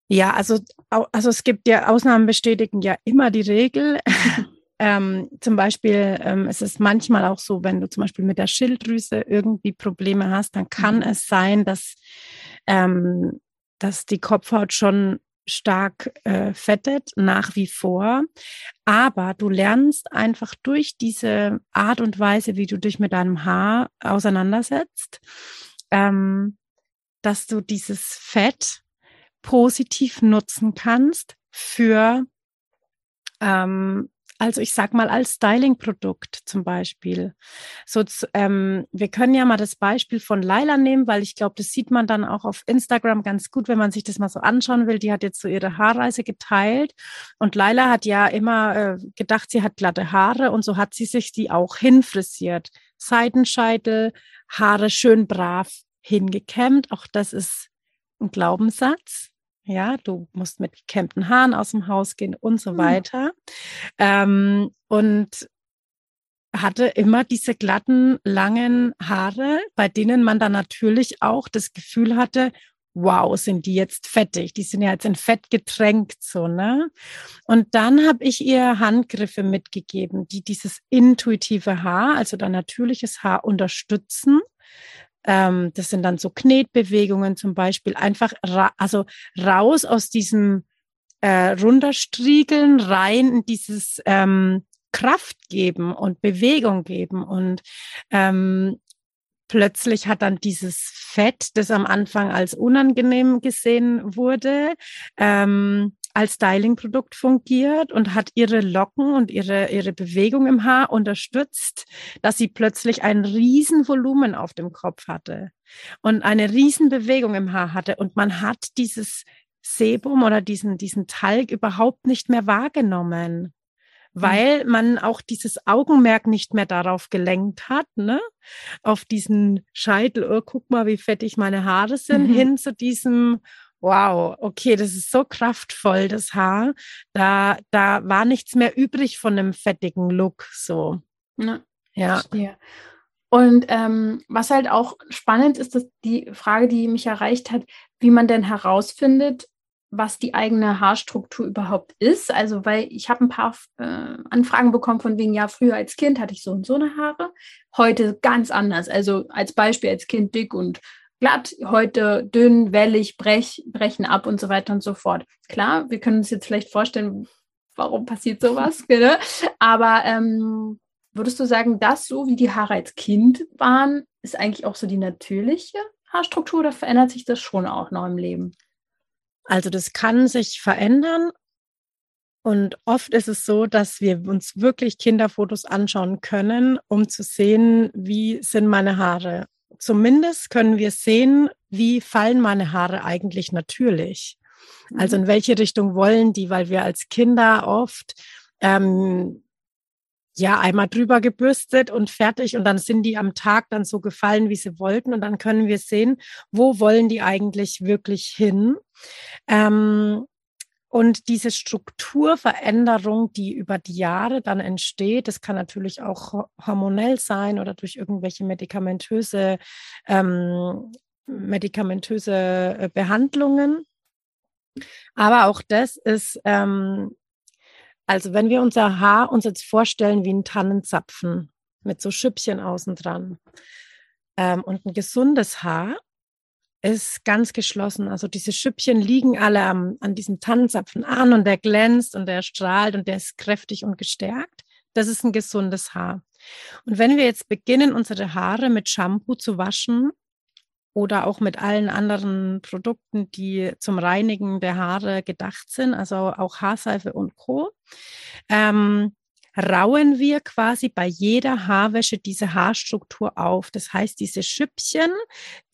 Ja, also, also es gibt ja Ausnahmen bestätigen ja immer die Regel. Ähm, zum Beispiel ähm, es ist manchmal auch so, wenn du zum Beispiel mit der Schilddrüse irgendwie Probleme hast, dann kann mhm. es sein, dass, ähm, dass die Kopfhaut schon stark äh, fettet, nach wie vor. Aber du lernst einfach durch diese Art und Weise, wie du dich mit deinem Haar auseinandersetzt, ähm, dass du dieses Fett positiv nutzen kannst für ähm, also ich sag mal als Styling-Produkt zum Beispiel. So, ähm, wir können ja mal das Beispiel von Laila nehmen, weil ich glaube, das sieht man dann auch auf Instagram ganz gut, wenn man sich das mal so anschauen will. Die hat jetzt so ihre Haarreise geteilt und Laila hat ja immer äh, gedacht, sie hat glatte Haare und so hat sie sich die auch hinfrisiert. Seitenscheitel, Haare schön brav hingekämmt. Auch das ist ein Glaubenssatz. Ja, du musst mit gekämmten Haaren aus dem Haus gehen und so hm. weiter. Ähm, und hatte immer diese glatten, langen Haare, bei denen man dann natürlich auch das Gefühl hatte, wow, sind die jetzt fettig, die sind ja jetzt in Fett getränkt, so, ne? Und dann habe ich ihr Handgriffe mitgegeben, die dieses intuitive Haar, also dein natürliches Haar unterstützen. Ähm, das sind dann so Knetbewegungen zum Beispiel, einfach ra also raus aus diesem äh, runterstriegeln, rein in dieses ähm, Kraft geben und Bewegung geben. Und ähm, plötzlich hat dann dieses Fett, das am Anfang als unangenehm gesehen wurde, ähm, als Styling-Produkt fungiert und hat ihre Locken und ihre, ihre Bewegung im Haar unterstützt, dass sie plötzlich ein Riesenvolumen auf dem Kopf hatte und eine Riesenbewegung im Haar hatte und man hat dieses Sebum oder diesen, diesen Talg überhaupt nicht mehr wahrgenommen mhm. weil man auch dieses Augenmerk nicht mehr darauf gelenkt hat, ne? Auf diesen Scheitel, oh, guck mal, wie fettig meine Haare sind, mhm. hin zu diesem, wow, okay, das ist so kraftvoll, das Haar. Da, da war nichts mehr übrig von einem fettigen Look, so. Ja. ja. Verstehe. Und ähm, was halt auch spannend ist, dass die Frage, die mich erreicht hat, wie man denn herausfindet, was die eigene Haarstruktur überhaupt ist. Also, weil ich habe ein paar äh, Anfragen bekommen von wegen, ja, früher als Kind hatte ich so und so eine Haare, heute ganz anders. Also als Beispiel als Kind dick und glatt, heute dünn, wellig, brech, brechen ab und so weiter und so fort. Klar, wir können uns jetzt vielleicht vorstellen, warum passiert sowas, ne? aber ähm, würdest du sagen, dass so wie die Haare als Kind waren, ist eigentlich auch so die natürliche Haarstruktur oder verändert sich das schon auch noch im Leben? Also das kann sich verändern. Und oft ist es so, dass wir uns wirklich Kinderfotos anschauen können, um zu sehen, wie sind meine Haare zumindest können wir sehen, wie fallen meine Haare eigentlich natürlich. Also mhm. in welche Richtung wollen die, weil wir als Kinder oft ähm, ja einmal drüber gebürstet und fertig und dann sind die am Tag dann so gefallen, wie sie wollten und dann können wir sehen, wo wollen die eigentlich wirklich hin. Ähm, und diese Strukturveränderung, die über die Jahre dann entsteht, das kann natürlich auch hormonell sein oder durch irgendwelche medikamentöse, ähm, medikamentöse äh, Behandlungen. Aber auch das ist, ähm, also wenn wir unser Haar uns jetzt vorstellen wie ein Tannenzapfen mit so Schüppchen außen dran ähm, und ein gesundes Haar, ist ganz geschlossen. Also diese Schüppchen liegen alle am, an diesem Tannenzapfen an und der glänzt und der strahlt und der ist kräftig und gestärkt. Das ist ein gesundes Haar. Und wenn wir jetzt beginnen, unsere Haare mit Shampoo zu waschen oder auch mit allen anderen Produkten, die zum Reinigen der Haare gedacht sind, also auch Haarseife und Co., ähm, rauen wir quasi bei jeder Haarwäsche diese Haarstruktur auf. Das heißt, diese Schüppchen,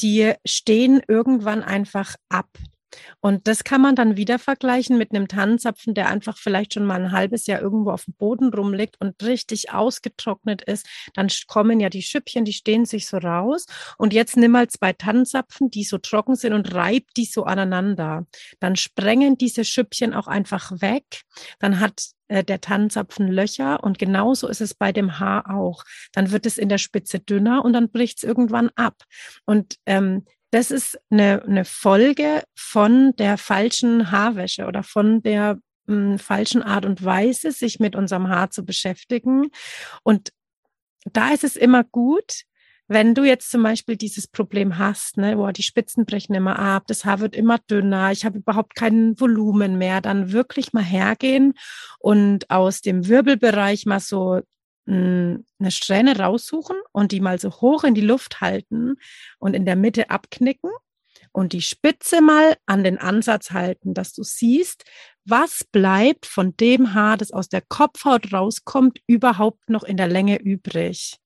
die stehen irgendwann einfach ab. Und das kann man dann wieder vergleichen mit einem Tannenzapfen, der einfach vielleicht schon mal ein halbes Jahr irgendwo auf dem Boden rumliegt und richtig ausgetrocknet ist. Dann kommen ja die Schüppchen, die stehen sich so raus. Und jetzt nimm mal zwei Tannenzapfen, die so trocken sind und reib die so aneinander. Dann sprengen diese Schüppchen auch einfach weg. Dann hat äh, der Tannenzapfen Löcher und genauso ist es bei dem Haar auch. Dann wird es in der Spitze dünner und dann bricht es irgendwann ab. Und ähm, das ist eine, eine Folge von der falschen Haarwäsche oder von der mh, hm, falschen Art und Weise, sich mit unserem Haar zu beschäftigen. Und da ist es immer gut, wenn du jetzt zum Beispiel dieses Problem hast, ne, wo die Spitzen brechen immer ab, das Haar wird immer dünner, ich habe überhaupt kein Volumen mehr, dann wirklich mal hergehen und aus dem Wirbelbereich mal so eine Strähne raussuchen und die mal so hoch in die Luft halten und in der Mitte abknicken und die Spitze mal an den Ansatz halten, dass du siehst, was bleibt von dem Haar, das aus der Kopfhaut rauskommt, überhaupt noch in der Länge übrig?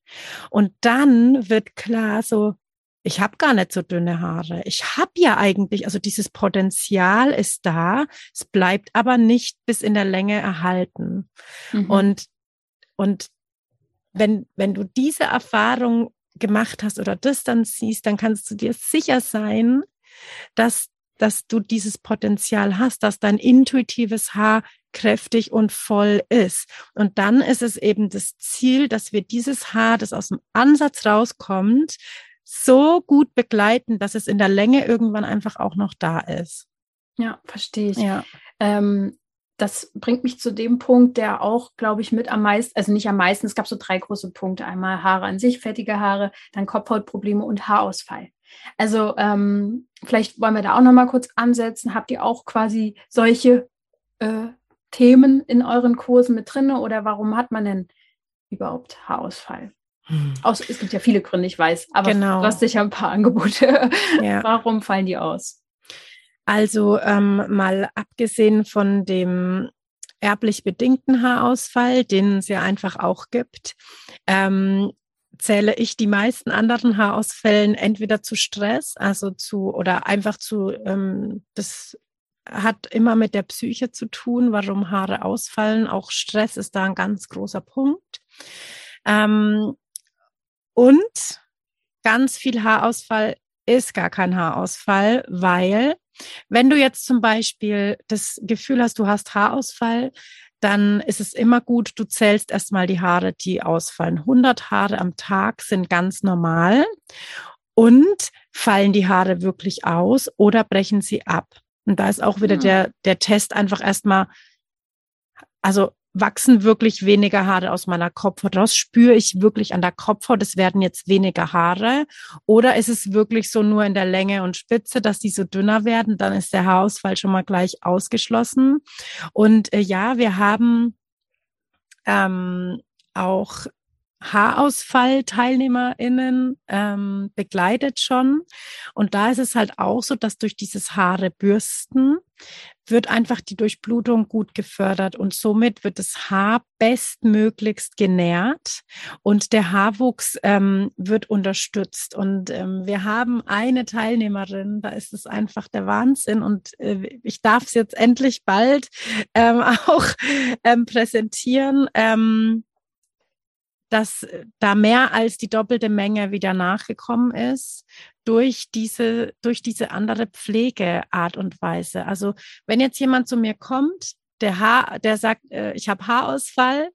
Und dann wird klar, so, ich habe gar nicht so dünne Haare. Ich habe ja eigentlich, also dieses Potenzial ist da, es bleibt aber nicht bis in der Länge erhalten. Mhm. Und, und wenn, wenn du diese Erfahrung gemacht hast oder das dann siehst, dann kannst du dir sicher sein, dass, dass du dieses Potenzial hast, dass dein intuitives Haar kräftig und voll ist. Und dann ist es eben das Ziel, dass wir dieses Haar, das aus dem Ansatz rauskommt, so gut begleiten, dass es in der Länge irgendwann einfach auch noch da ist. Ja, verstehe ich. Ja. Ähm, das bringt mich zu dem Punkt, der auch, glaube ich, mit am meisten, also nicht am meisten, es gab so drei große Punkte. Einmal Haare an sich, fettige Haare, dann Kopfhautprobleme und Haarausfall. Also ähm, vielleicht wollen wir da auch noch mal kurz ansetzen. Habt ihr auch quasi solche äh, Themen in euren Kursen mit drin oder warum hat man denn überhaupt Haarausfall? Hm. Aus, es gibt ja viele Gründe, ich weiß, aber genau. du hast sicher ein paar Angebote. Ja. Warum fallen die aus? Also ähm, mal abgesehen von dem erblich bedingten Haarausfall, den es ja einfach auch gibt, ähm, zähle ich die meisten anderen Haarausfällen entweder zu Stress, also zu oder einfach zu, ähm, das hat immer mit der Psyche zu tun, warum Haare ausfallen. Auch Stress ist da ein ganz großer Punkt. Ähm, und ganz viel Haarausfall ist gar kein Haarausfall, weil wenn du jetzt zum Beispiel das Gefühl hast, du hast Haarausfall, dann ist es immer gut, du zählst erstmal die Haare, die ausfallen. 100 Haare am Tag sind ganz normal. Und fallen die Haare wirklich aus oder brechen sie ab? Und da ist auch wieder hm. der, der Test einfach erstmal, also wachsen wirklich weniger Haare aus meiner Kopfhaut raus? Spüre ich wirklich an der Kopfhaut, es werden jetzt weniger Haare? Oder ist es wirklich so nur in der Länge und Spitze, dass die so dünner werden? Dann ist der Haarausfall schon mal gleich ausgeschlossen. Und äh, ja, wir haben ähm, auch Haarausfall-TeilnehmerInnen ähm, begleitet schon. Und da ist es halt auch so, dass durch dieses Haare bürsten wird einfach die Durchblutung gut gefördert und somit wird das Haar bestmöglichst genährt und der Haarwuchs ähm, wird unterstützt. Und ähm, wir haben eine Teilnehmerin, da ist es einfach der Wahnsinn und äh, ich darf es jetzt endlich bald ähm, auch ähm, präsentieren. Dass äh, da mehr als die doppelte Menge wieder nachgekommen ist durch diese, durch diese andere Pflegeart und Weise. Also wenn jetzt jemand zu mir kommt, der Haar, der sagt, äh, ich habe Haarausfall,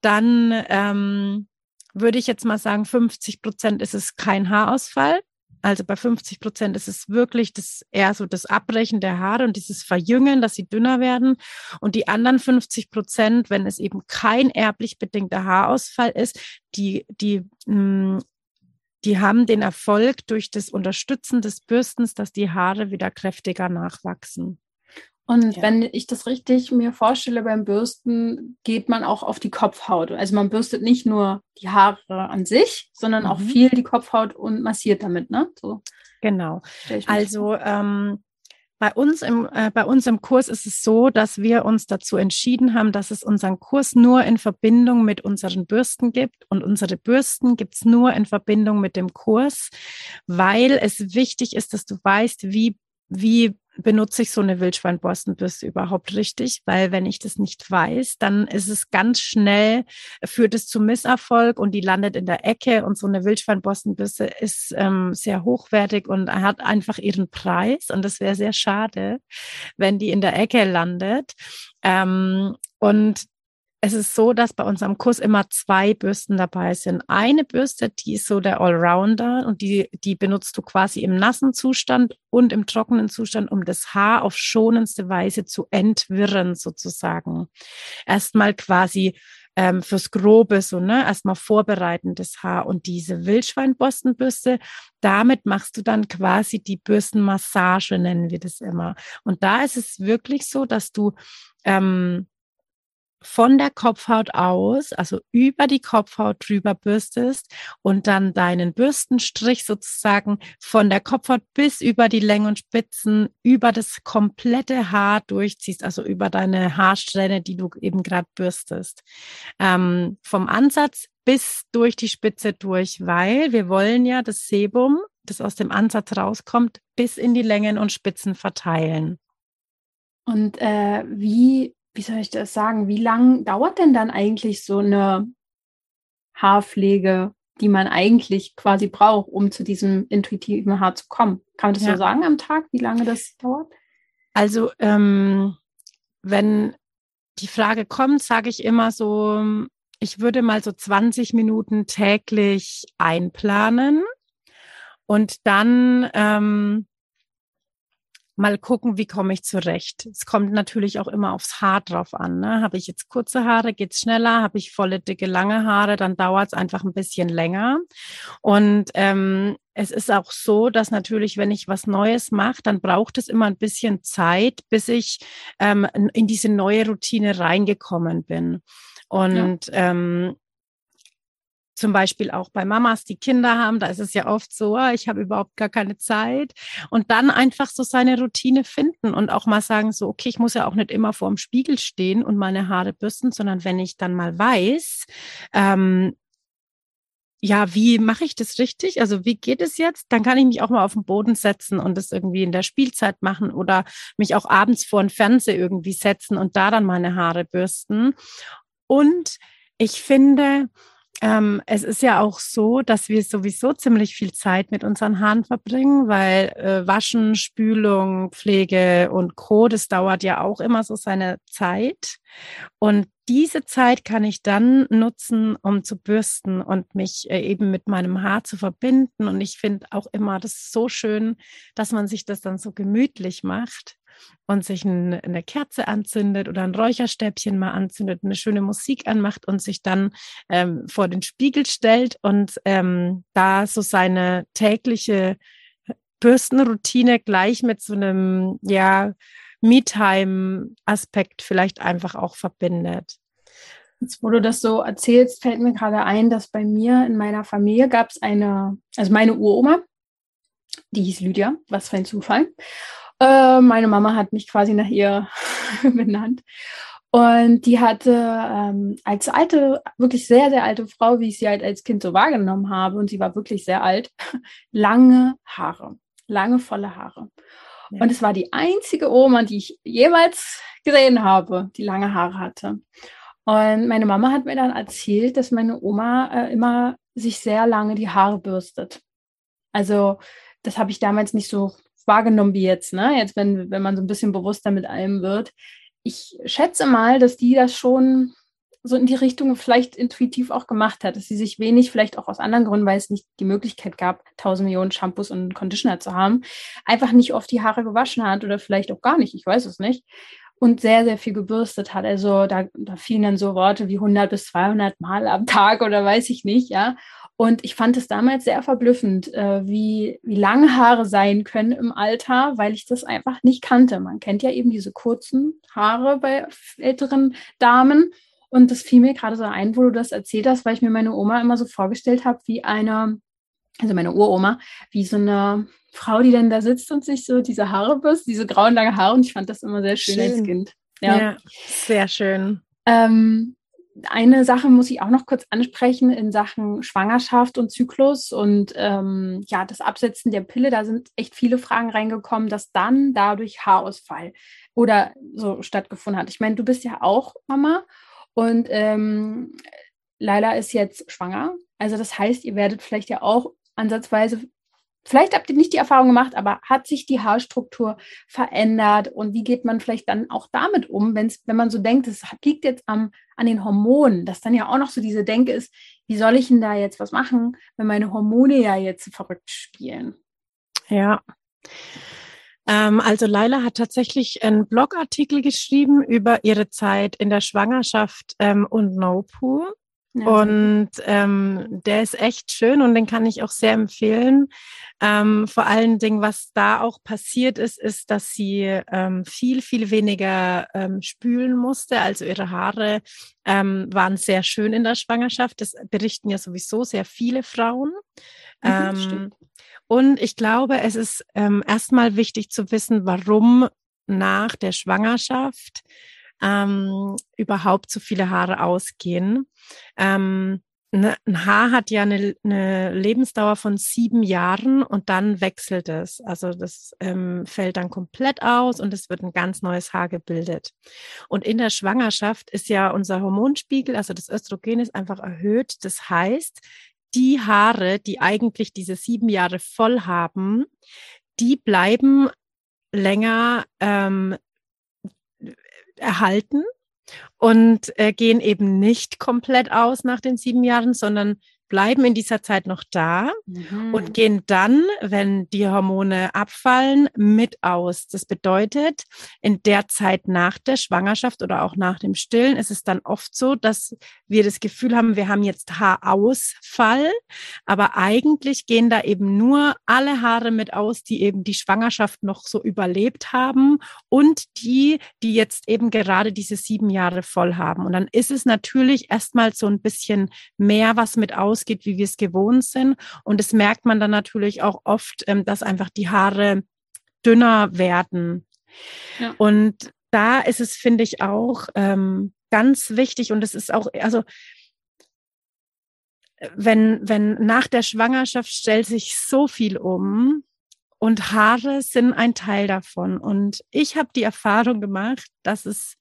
dann ähm, würde ich jetzt mal sagen, 50 Prozent ist es kein Haarausfall. Also bei 50 Prozent ist es wirklich das eher so das Abbrechen der Haare und dieses Verjüngen, dass sie dünner werden. Und die anderen 50 Prozent, wenn es eben kein erblich bedingter Haarausfall ist, die, die, mh, mm, die haben den Erfolg durch das Unterstützen des Bürstens, dass die Haare wieder kräftiger nachwachsen. Und ja. wenn ich das richtig mir vorstelle beim Bürsten, geht man auch auf die Kopfhaut. Also man bürstet nicht nur die Haare an sich, sondern mhm. auch viel die Kopfhaut und massiert damit, ne? So. Genau. Also ähm, bei uns im äh, bei uns im Kurs ist es so, dass wir uns dazu entschieden haben, dass es unseren Kurs nur in Verbindung mit unseren Bürsten gibt und unsere Bürsten gibt's nur in Verbindung mit dem Kurs, weil es wichtig ist, dass du weißt, wie wie benutze ich so eine Wildschweinborstenbürste überhaupt richtig? Weil wenn ich das nicht weiß, dann ist es ganz schnell, führt es zu Misserfolg und die landet in der Ecke und so eine Wildschweinborstenbürste ist ähm, sehr hochwertig und hat einfach ihren Preis und das wäre sehr schade, wenn die in der Ecke landet. Ähm, und es ist so, dass bei unserem Kurs immer zwei Bürsten dabei sind. Eine Bürste, die ist so der Allrounder und die, die benutzt du quasi im nassen Zustand und im trockenen Zustand, um das Haar auf schonendste Weise zu entwirren, sozusagen. Erstmal quasi ähm, fürs Grobe, so, ne, erstmal vorbereitendes Haar. Und diese Wildschweinborstenbürste, damit machst du dann quasi die Bürstenmassage, nennen wir das immer. Und da ist es wirklich so, dass du ähm, von der Kopfhaut aus, also über die Kopfhaut drüber bürstest und dann deinen Bürstenstrich sozusagen von der Kopfhaut bis über die Längen und Spitzen, über das komplette Haar durchziehst, also über deine Haarsträhne, die du eben gerade bürstest. Ähm, vom Ansatz bis durch die Spitze durch, weil wir wollen ja das Sebum, das aus dem Ansatz rauskommt, bis in die Längen und Spitzen verteilen. Und äh, wie wie soll ich das sagen, wie lang dauert denn dann eigentlich so eine Haarpflege, die man eigentlich quasi braucht, um zu diesem intuitiven Haar zu kommen? Kann man das ja. so sagen am Tag, wie lange das dauert? Also, ähm, wenn die Frage kommt, sage ich immer so, ich würde mal so 20 Minuten täglich einplanen und dann ähm, mal gucken, wie komme ich zurecht. Es kommt natürlich auch immer aufs Haar drauf an. Ne? Habe ich jetzt kurze Haare, geht's schneller. Habe ich volle, dicke, lange Haare, dann dauert es einfach ein bisschen länger. Und ähm, es ist auch so, dass natürlich, wenn ich was Neues mache, dann braucht es immer ein bisschen Zeit, bis ich ähm, in diese neue Routine reingekommen bin. Und ja. ähm, zum Beispiel auch bei Mamas, die Kinder haben, da ist es ja oft so, ah, ich habe überhaupt gar keine Zeit. Und dann einfach so seine Routine finden und auch mal sagen, so, okay, ich muss ja auch nicht immer vor dem Spiegel stehen und meine Haare bürsten, sondern wenn ich dann mal weiß, ähm, ja, wie mache ich das richtig? Also wie geht es jetzt? Dann kann ich mich auch mal auf den Boden setzen und das irgendwie in der Spielzeit machen oder mich auch abends vor den Fernseher irgendwie setzen und da dann meine Haare bürsten. Und ich finde, ähm, es ist ja auch so, dass wir sowieso ziemlich viel Zeit mit unseren Haaren verbringen, weil äh, Waschen, Spülung, Pflege und Co., das dauert ja auch immer so seine Zeit. Und diese Zeit kann ich dann nutzen, um zu bürsten und mich äh, eben mit meinem Haar zu verbinden. Und ich finde auch immer das so schön, dass man sich das dann so gemütlich macht und sich ein, eine Kerze anzündet oder ein Räucherstäbchen mal anzündet, eine schöne Musik anmacht und sich dann ähm, vor den Spiegel stellt und ähm, da so seine tägliche Bürstenroutine gleich mit so einem, ja, Me-Time-Aspekt vielleicht einfach auch verbindet. Jetzt, wo du das so erzählst, fällt mir gerade ein, dass bei mir in meiner Familie gab es eine, also meine Uroma, die hieß Lydia, was für ein Zufall. Äh, meine Mama hat mich quasi nach ihr benannt. Und die hatte ähm, als alte, wirklich sehr, sehr alte Frau, wie ich sie halt als Kind so wahrgenommen habe, und sie war wirklich sehr alt, lange Haare, lange volle Haare. Ja. Und es war die einzige Oma, die ich jemals gesehen habe, die lange Haare hatte. Und meine Mama hat mir dann erzählt, dass meine Oma äh, immer sich sehr lange die Haare bürstet. Also das habe ich damals nicht so wahrgenommen wie jetzt, ne? Jetzt, wenn, wenn man so ein bisschen bewusster mit allem wird. Ich schätze mal, dass die das schon so in die Richtung vielleicht intuitiv auch gemacht hat, dass sie sich wenig, vielleicht auch aus anderen Gründen, weil es nicht die Möglichkeit gab, tausend Millionen Shampoos und Conditioner zu haben, einfach nicht oft die Haare gewaschen hat oder vielleicht auch gar nicht, ich weiß es nicht. Und sehr, sehr viel gebürstet hat. Also da, da fielen dann so Worte wie 100 bis 200 Mal am Tag oder weiß ich nicht, ja. Und ich fand es damals sehr verblüffend, äh, wie, wie lange Haare sein können im Alter, weil ich das einfach nicht kannte. Man kennt ja eben diese kurzen Haare bei älteren Damen. Und das fiel mir gerade so ein, wo du das erzählt hast, weil ich mir meine Oma immer so vorgestellt habe, wie eine, also meine Uroma, wie so eine Frau, die dann da sitzt und sich so diese Haare bürstet, diese grauen lange Haare. Und ich fand das immer sehr schön, schön. als Kind. Ja. ja, sehr schön. Ähm, eine Sache muss ich auch noch kurz ansprechen in Sachen Schwangerschaft und Zyklus und ähm, ja, das Absetzen der Pille. Da sind echt viele Fragen reingekommen, dass dann dadurch Haarausfall oder so stattgefunden hat. Ich meine, du bist ja auch Mama und ähm, Laila ist jetzt schwanger. Also das heißt, ihr werdet vielleicht ja auch ansatzweise vielleicht habt ihr nicht die Erfahrung gemacht, aber hat sich die Haarstruktur verändert und wie geht man vielleicht dann auch damit um, wenn's, wenn man so denkt, es liegt jetzt am, an den Hormonen, dass dann ja auch noch so diese Denke ist, wie soll ich denn da jetzt was machen, wenn meine Hormone ja jetzt verrückt spielen? Ja. Ähm, also Laila hat tatsächlich einen Blogartikel geschrieben über ihre Zeit in der Schwangerschaft ähm, und No-Poo. Ja. Und ähm, der ist echt schön und den kann ich auch sehr empfehlen. Ähm, vor allen Dingen, was da auch passiert ist, ist, dass sie ähm, viel, viel weniger ähm, spülen musste. Also ihre Haare ähm, waren sehr schön in der Schwangerschaft. Das berichten ja sowieso sehr viele Frauen. Mhm, ähm, und ich glaube, es ist ähm, erstmal wichtig zu wissen, warum nach der Schwangerschaft ähm, überhaupt so viele Haare ausgehen. Ähm, ne, ein Haar hat ja eine, eine, Lebensdauer von sieben Jahren und dann wechselt es. Also das ähm, fällt dann komplett aus und es wird ein ganz neues Haar gebildet. Und in der Schwangerschaft ist ja unser Hormonspiegel, also das Östrogen ist einfach erhöht. Das heißt, die Haare, die eigentlich diese sieben Jahre voll haben, die bleiben länger ähm, erhalten und äh, gehen eben nicht komplett aus nach den sieben Jahren, sondern bleiben in dieser Zeit noch da mhm. und gehen dann, wenn die Hormone abfallen, mit aus. Das bedeutet, in der Zeit nach der Schwangerschaft oder auch nach dem Stillen ist es dann oft so, dass wir das Gefühl haben, wir haben jetzt Haarausfall, aber eigentlich gehen da eben nur alle Haare mit aus, die eben die Schwangerschaft noch so überlebt haben und die, die jetzt eben gerade diese sieben Jahre voll haben. Und dann ist es natürlich erstmal so ein bisschen mehr, was mit aus ausgeht, wie wir es gewohnt sind. Und das merkt man dann natürlich auch oft, ähm, dass einfach die Haare dünner werden. Ja. Und da ist es, finde ich, auch ähm, ganz wichtig und es ist auch, also wenn, wenn nach der Schwangerschaft stellt sich so viel um und Haare sind ein Teil davon. Und ich habe die Erfahrung gemacht, dass es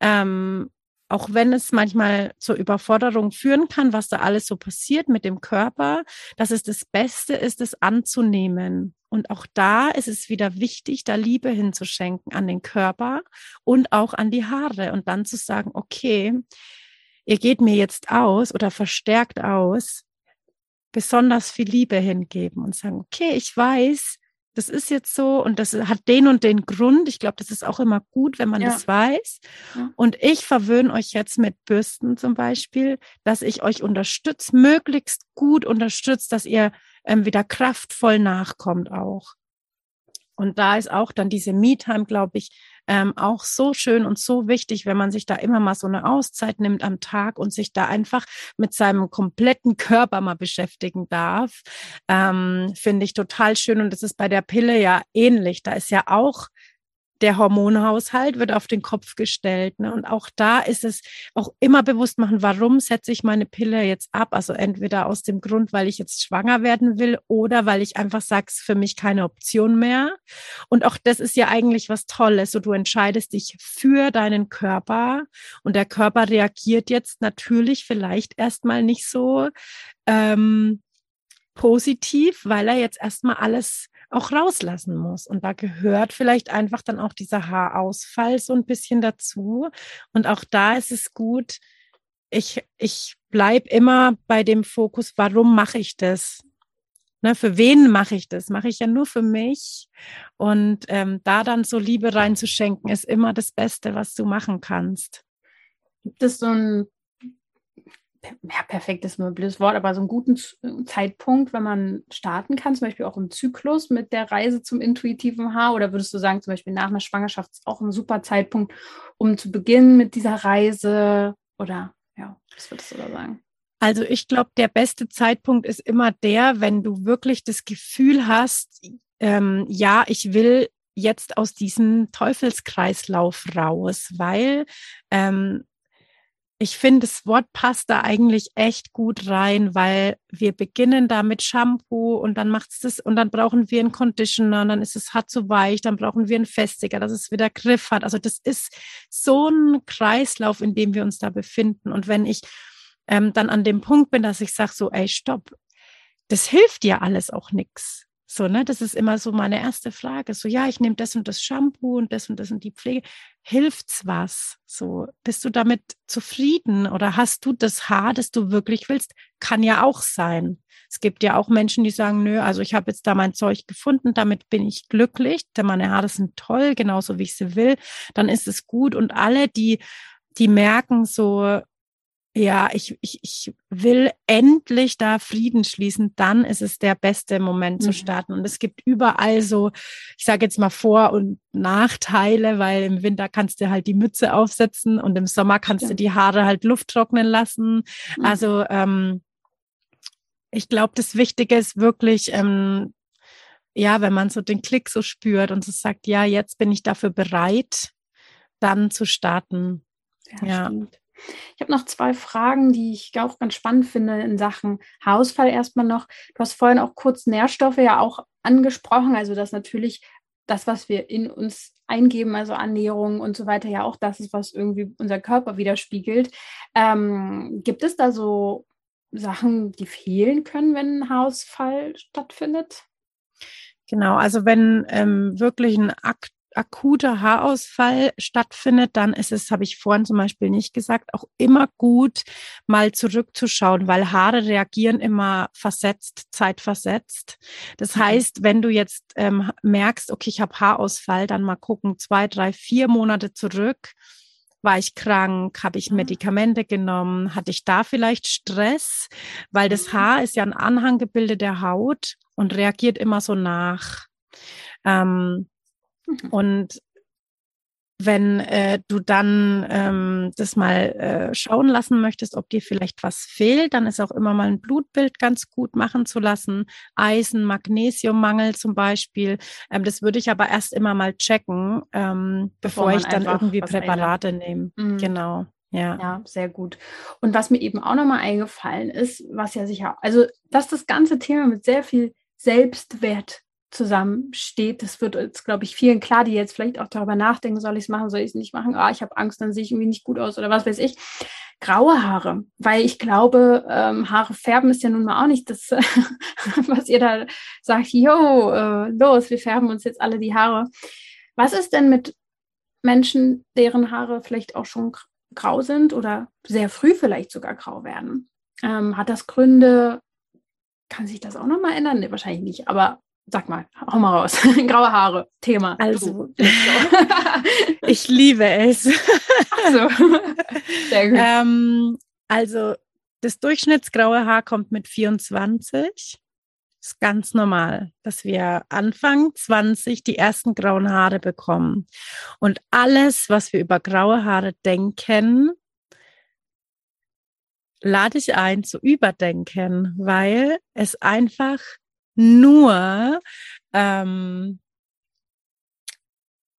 ähm, auch wenn es manchmal zur Überforderung führen kann, was da alles so passiert mit dem Körper, dass es das Beste ist, es anzunehmen. Und auch da ist es wieder wichtig, da Liebe hinzuschenken an den Körper und auch an die Haare und dann zu sagen, okay, ihr geht mir jetzt aus oder verstärkt aus, besonders viel Liebe hingeben und sagen, okay, ich weiß, das ist jetzt so und das hat den und den Grund. Ich glaube, das ist auch immer gut, wenn man ja. das weiß. Ja. Und ich verwöhne euch jetzt mit Bürsten zum Beispiel, dass ich euch unterstütze, möglichst gut unterstützt, dass ihr ähm, wieder kraftvoll nachkommt auch. Und da ist auch dann diese Me-Time, glaube ich, ähm, auch so schön und so wichtig, wenn man sich da immer mal so eine Auszeit nimmt am Tag und sich da einfach mit seinem kompletten Körper mal beschäftigen darf. Ähm, Finde ich total schön. Und das ist bei der Pille ja ähnlich. Da ist ja auch der Hormonhaushalt wird auf den Kopf gestellt. Ne? Und auch da ist es auch immer bewusst machen, warum setze ich meine Pille jetzt ab? Also entweder aus dem Grund, weil ich jetzt schwanger werden will oder weil ich einfach sage, es ist für mich keine Option mehr. Und auch das ist ja eigentlich was Tolles. So du entscheidest dich für deinen Körper und der Körper reagiert jetzt natürlich vielleicht erstmal nicht so ähm, positiv, weil er jetzt erstmal alles auch rauslassen muss. Und da gehört vielleicht einfach dann auch dieser Haarausfall so ein bisschen dazu. Und auch da ist es gut, ich, ich bleib immer bei dem Fokus, warum mache ich das? Ne, für wen mache ich das? Mache ich ja nur für mich. Und ähm, da dann so Liebe reinzuschenken, ist immer das Beste, was du machen kannst. Gibt es so ein ja, perfekt ist nur ein blödes Wort, aber so einen guten Zeitpunkt, wenn man starten kann, zum Beispiel auch im Zyklus mit der Reise zum intuitiven Haar? Oder würdest du sagen, zum Beispiel nach einer Schwangerschaft ist auch ein super Zeitpunkt, um zu beginnen mit dieser Reise? Oder ja, was würdest du da sagen? Also ich glaube, der beste Zeitpunkt ist immer der, wenn du wirklich das Gefühl hast, ähm, ja, ich will jetzt aus diesem Teufelskreislauf raus, weil ähm, ich finde, das Wort passt da eigentlich echt gut rein, weil wir beginnen da mit Shampoo und dann macht's das und dann brauchen wir einen Conditioner und dann ist es hart zu weich, dann brauchen wir einen Festiger, dass es wieder Griff hat. Also das ist so ein Kreislauf, in dem wir uns da befinden. Und wenn ich ähm, dann an dem Punkt bin, dass ich sage so, ey, stopp, das hilft dir alles auch nix. So, ne, das ist immer so meine erste Frage. So, ja, ich nehme das und das Shampoo und das und das und die Pflege. Hilft's was? So, bist du damit zufrieden oder hast du das Haar, das du wirklich willst? Kann ja auch sein. Es gibt ja auch Menschen, die sagen, nö, also ich habe jetzt da mein Zeug gefunden, damit bin ich glücklich, denn meine Haare sind toll, genauso wie ich sie will, dann ist es gut. Und alle, die, die merken so, ja, ich, ich, ich will endlich da Frieden schließen, dann ist es der beste Moment mhm. zu starten. Und es gibt überall so, ich sage jetzt mal Vor- und Nachteile, weil im Winter kannst du halt die Mütze aufsetzen und im Sommer kannst ja. du die Haare halt Luft trocknen lassen. Mhm. Also ähm, ich glaube, das Wichtige ist wirklich, ähm, ja, wenn man so den Klick so spürt und so sagt, ja, jetzt bin ich dafür bereit, dann zu starten. Ja, ja. stimmt. Ich habe noch zwei Fragen, die ich auch ganz spannend finde in Sachen Haarausfall erstmal noch. Du hast vorhin auch kurz Nährstoffe ja auch angesprochen, also dass natürlich das, was wir in uns eingeben, also Ernährung und so weiter, ja auch das ist, was irgendwie unser Körper widerspiegelt. Ähm, gibt es da so Sachen, die fehlen können, wenn ein Haarausfall stattfindet? Genau, also wenn ähm, wirklich ein Akt akuter Haarausfall stattfindet, dann ist es, habe ich vorhin zum Beispiel nicht gesagt, auch immer gut, mal zurückzuschauen, weil Haare reagieren immer versetzt, zeitversetzt. Das mhm. heißt, wenn du jetzt ähm, merkst, okay, ich habe Haarausfall, dann mal gucken, zwei, drei, vier Monate zurück. War ich krank? Habe ich ah. Medikamente genommen? Hatte ich da vielleicht Stress? Weil das mhm. Haar ist ja ein Anhanggebilde der Haut und reagiert immer so nach. Ähm, Mhm. Und wenn äh, du dann ähm, das mal äh, schauen lassen möchtest, ob dir vielleicht was fehlt, dann ist auch immer mal ein Blutbild ganz gut machen zu lassen. Eisen, Magnesiummangel zum Beispiel. Ähm, das würde ich aber erst immer mal checken, ähm, bevor, bevor ich dann irgendwie Präparate ändert. nehme. Mhm. Genau. Ja. ja, sehr gut. Und was mir eben auch nochmal eingefallen ist, was ja sicher, also dass das ganze Thema mit sehr viel Selbstwert zusammensteht. Das wird jetzt, glaube ich, vielen klar, die jetzt vielleicht auch darüber nachdenken, soll ich es machen, soll ich es nicht machen, ah, ich habe Angst, dann sehe ich irgendwie nicht gut aus oder was weiß ich. Graue Haare, weil ich glaube, ähm, Haare färben ist ja nun mal auch nicht das, was ihr da sagt, jo, äh, los, wir färben uns jetzt alle die Haare. Was ist denn mit Menschen, deren Haare vielleicht auch schon grau sind oder sehr früh vielleicht sogar grau werden? Ähm, hat das Gründe? Kann sich das auch nochmal ändern? Nee, wahrscheinlich nicht, aber Sag mal, hau mal raus. Graue Haare, Thema. Also, ich liebe es. Also, sehr gut. Ähm, also, das Durchschnittsgraue Haar kommt mit 24. Ist ganz normal, dass wir Anfang 20 die ersten grauen Haare bekommen. Und alles, was wir über graue Haare denken, lade ich ein zu überdenken, weil es einfach nur ähm,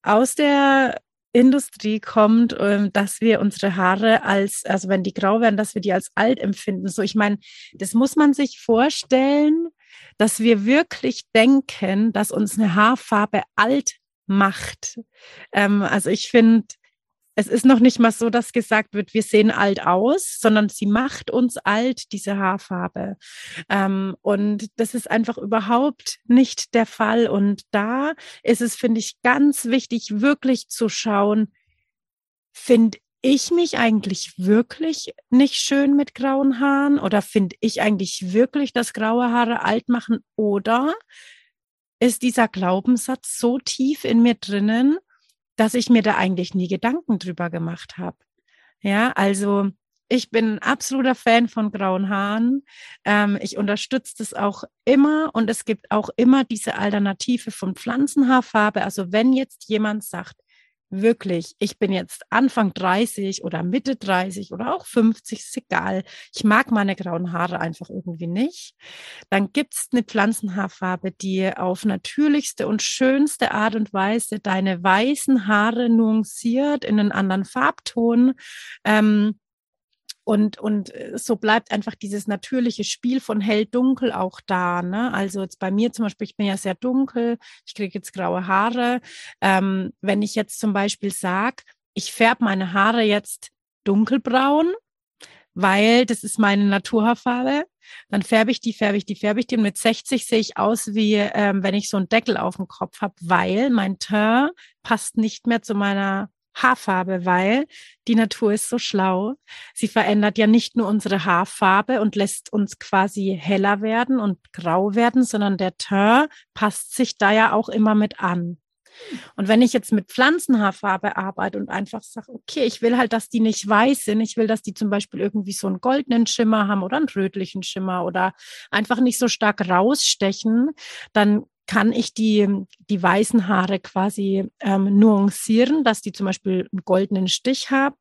aus der Industrie kommt, ähm, dass wir unsere Haare als, also wenn die grau werden, dass wir die als alt empfinden. So, ich meine, das muss man sich vorstellen, dass wir wirklich denken, dass uns eine Haarfarbe alt macht. Ähm, also ich finde, es ist noch nicht mal so, dass gesagt wird, wir sehen alt aus, sondern sie macht uns alt, diese Haarfarbe. Ähm, und das ist einfach überhaupt nicht der Fall. Und da ist es, finde ich, ganz wichtig, wirklich zu schauen, finde ich mich eigentlich wirklich nicht schön mit grauen Haaren oder finde ich eigentlich wirklich, dass graue Haare alt machen oder ist dieser Glaubenssatz so tief in mir drinnen, dass ich mir da eigentlich nie Gedanken drüber gemacht habe. Ja, also ich bin ein absoluter Fan von grauen Haaren. Ähm, ich unterstütze das auch immer und es gibt auch immer diese Alternative von Pflanzenhaarfarbe. Also wenn jetzt jemand sagt, wirklich, ich bin jetzt Anfang 30 oder Mitte 30 oder auch 50, ist egal. Ich mag meine grauen Haare einfach irgendwie nicht. Dann gibt's eine Pflanzenhaarfarbe, die auf natürlichste und schönste Art und Weise deine weißen Haare nuanciert in einen anderen Farbton. Ähm, und, und äh, so bleibt einfach dieses natürliche Spiel von hell-dunkel auch da. Ne? Also jetzt bei mir zum Beispiel, ich bin ja sehr dunkel, ich kriege jetzt graue Haare. Ähm, wenn ich jetzt zum Beispiel sage, ich färbe meine Haare jetzt dunkelbraun, weil das ist meine Naturhaarfarbe. Dann färbe ich die, färbe ich die, färbe ich die. Und mit 60 sehe ich aus, wie ähm, wenn ich so einen Deckel auf dem Kopf habe, weil mein Teint passt nicht mehr zu meiner Haarfarbe, weil die Natur ist so schlau. Sie verändert ja nicht nur unsere Haarfarbe und lässt uns quasi heller werden und grau werden, sondern der Teint passt sich da ja auch immer mit an. Und wenn ich jetzt mit Pflanzenhaarfarbe arbeite und einfach sage, okay, ich will halt, dass die nicht weiß sind, ich will, dass die zum Beispiel irgendwie so einen goldenen Schimmer haben oder einen rötlichen Schimmer oder einfach nicht so stark rausstechen, dann kann ich die, die weißen Haare quasi ähm, nuancieren, dass die zum Beispiel einen goldenen Stich haben,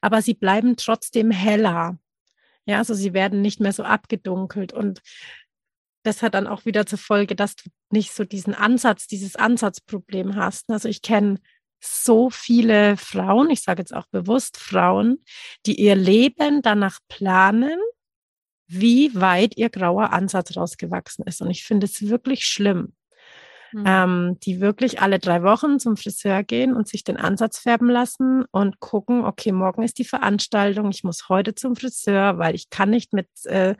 aber sie bleiben trotzdem heller. Ja, also sie werden nicht mehr so abgedunkelt. Und das hat dann auch wieder zur Folge, dass du nicht so diesen Ansatz, dieses Ansatzproblem hast. Also ich kenne so viele Frauen, ich sage jetzt auch bewusst Frauen, die ihr Leben danach planen, wie weit ihr grauer Ansatz rausgewachsen ist. Und ich finde es wirklich schlimm. Mhm. Ähm, die wirklich alle drei Wochen zum Friseur gehen und sich den Ansatz färben lassen und gucken, okay, morgen ist die Veranstaltung, ich muss heute zum Friseur, weil ich kann nicht mit äh,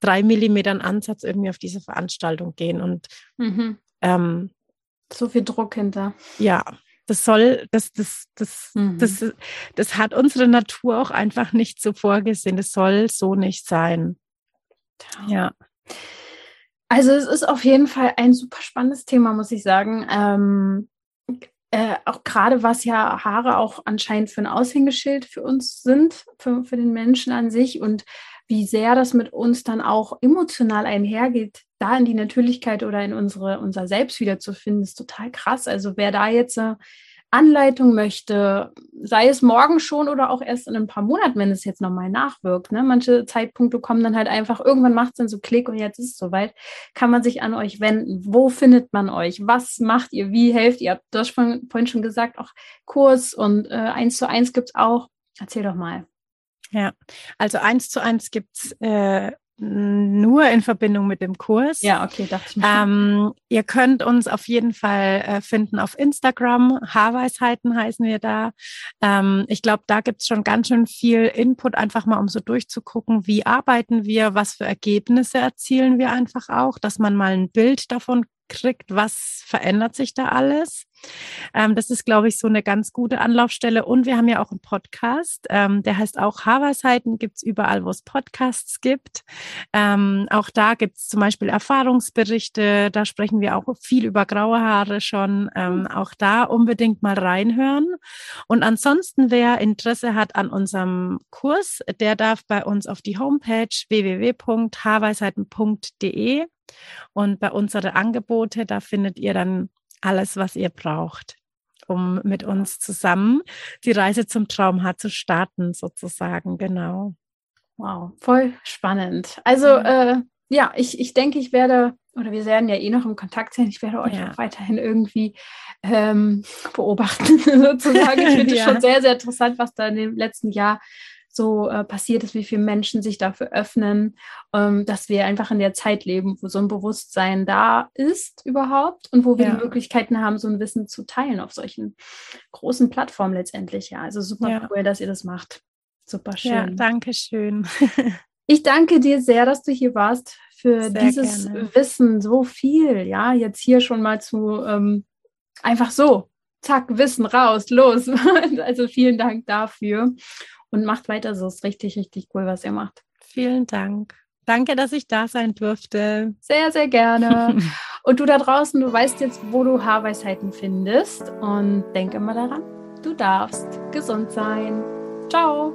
drei Millimetern Ansatz irgendwie auf diese Veranstaltung gehen. Und mhm. ähm, so viel Druck hinter. Ja, das soll, das, das, das, mhm. das, das hat unsere Natur auch einfach nicht so vorgesehen. Das soll so nicht sein. Ja. Also es ist auf jeden Fall ein super spannendes Thema, muss ich sagen. Ähm, äh, auch gerade was ja Haare auch anscheinend für ein Aushängeschild für uns sind, für, für den Menschen an sich. Und wie sehr das mit uns dann auch emotional einhergeht, da in die Natürlichkeit oder in unsere, unser Selbst wiederzufinden, ist total krass. Also wer da jetzt eine Anleitung möchte, sei es morgen schon oder auch erst in ein paar Monaten, wenn es jetzt nochmal nachwirkt. Ne? Manche Zeitpunkte kommen dann halt einfach, irgendwann macht es dann so Klick und jetzt ist es soweit, kann man sich an euch wenden. Wo findet man euch? Was macht ihr? Wie helft ihr? Du hast vorhin schon gesagt, auch Kurs und äh, eins zu eins gibt es auch. Erzähl doch mal. Ja, also eins zu eins gibt's äh, nur in Verbindung mit dem Kurs. Ja, okay, dachte ich mir. Ähm, ihr könnt uns auf jeden Fall äh, finden auf Instagram. Haarweisheiten heißen wir da. Ähm, ich glaube, da gibt's schon ganz schön viel Input, einfach mal um so durchzugucken, wie arbeiten wir, was für Ergebnisse erzielen wir einfach auch, dass man mal ein Bild davon kriegt, was verändert sich da alles. Ähm, das ist, glaube ich, so eine ganz gute Anlaufstelle. Und wir haben ja auch einen Podcast, ähm, der heißt auch Haarweisheiten, gibt es überall, wo es Podcasts gibt. Ähm, auch da gibt es zum Beispiel Erfahrungsberichte, da sprechen wir auch viel über graue Haare schon. Ähm, auch da unbedingt mal reinhören. Und ansonsten, wer Interesse hat an unserem Kurs, der darf bei uns auf die Homepage www.haarweisheiten.de und bei unseren Angebote, da findet ihr dann alles, was ihr braucht, um mit uns zusammen die Reise zum Traumhaar zu starten, sozusagen. Genau. Wow, voll spannend. Also äh, ja, ich, ich denke, ich werde, oder wir werden ja eh noch im Kontakt sein, ich werde euch ja. auch weiterhin irgendwie ähm, beobachten, sozusagen. Ich finde es ja. schon sehr, sehr interessant, was da in dem letzten Jahr so äh, passiert ist, wie viele Menschen sich dafür öffnen, ähm, dass wir einfach in der Zeit leben, wo so ein Bewusstsein da ist überhaupt und wo wir ja. die Möglichkeiten haben, so ein Wissen zu teilen auf solchen großen Plattformen letztendlich. Ja, also super ja. cool, dass ihr das macht. Super schön. Ja, danke schön. ich danke dir sehr, dass du hier warst für sehr dieses gerne. Wissen, so viel. Ja, jetzt hier schon mal zu ähm, einfach so zack, Wissen raus, los. also vielen Dank dafür und macht weiter so. Ist richtig, richtig cool, was ihr macht. Vielen Dank. Danke, dass ich da sein durfte. Sehr, sehr gerne. und du da draußen, du weißt jetzt, wo du Haarweisheiten findest. Und denke immer daran, du darfst gesund sein. Ciao.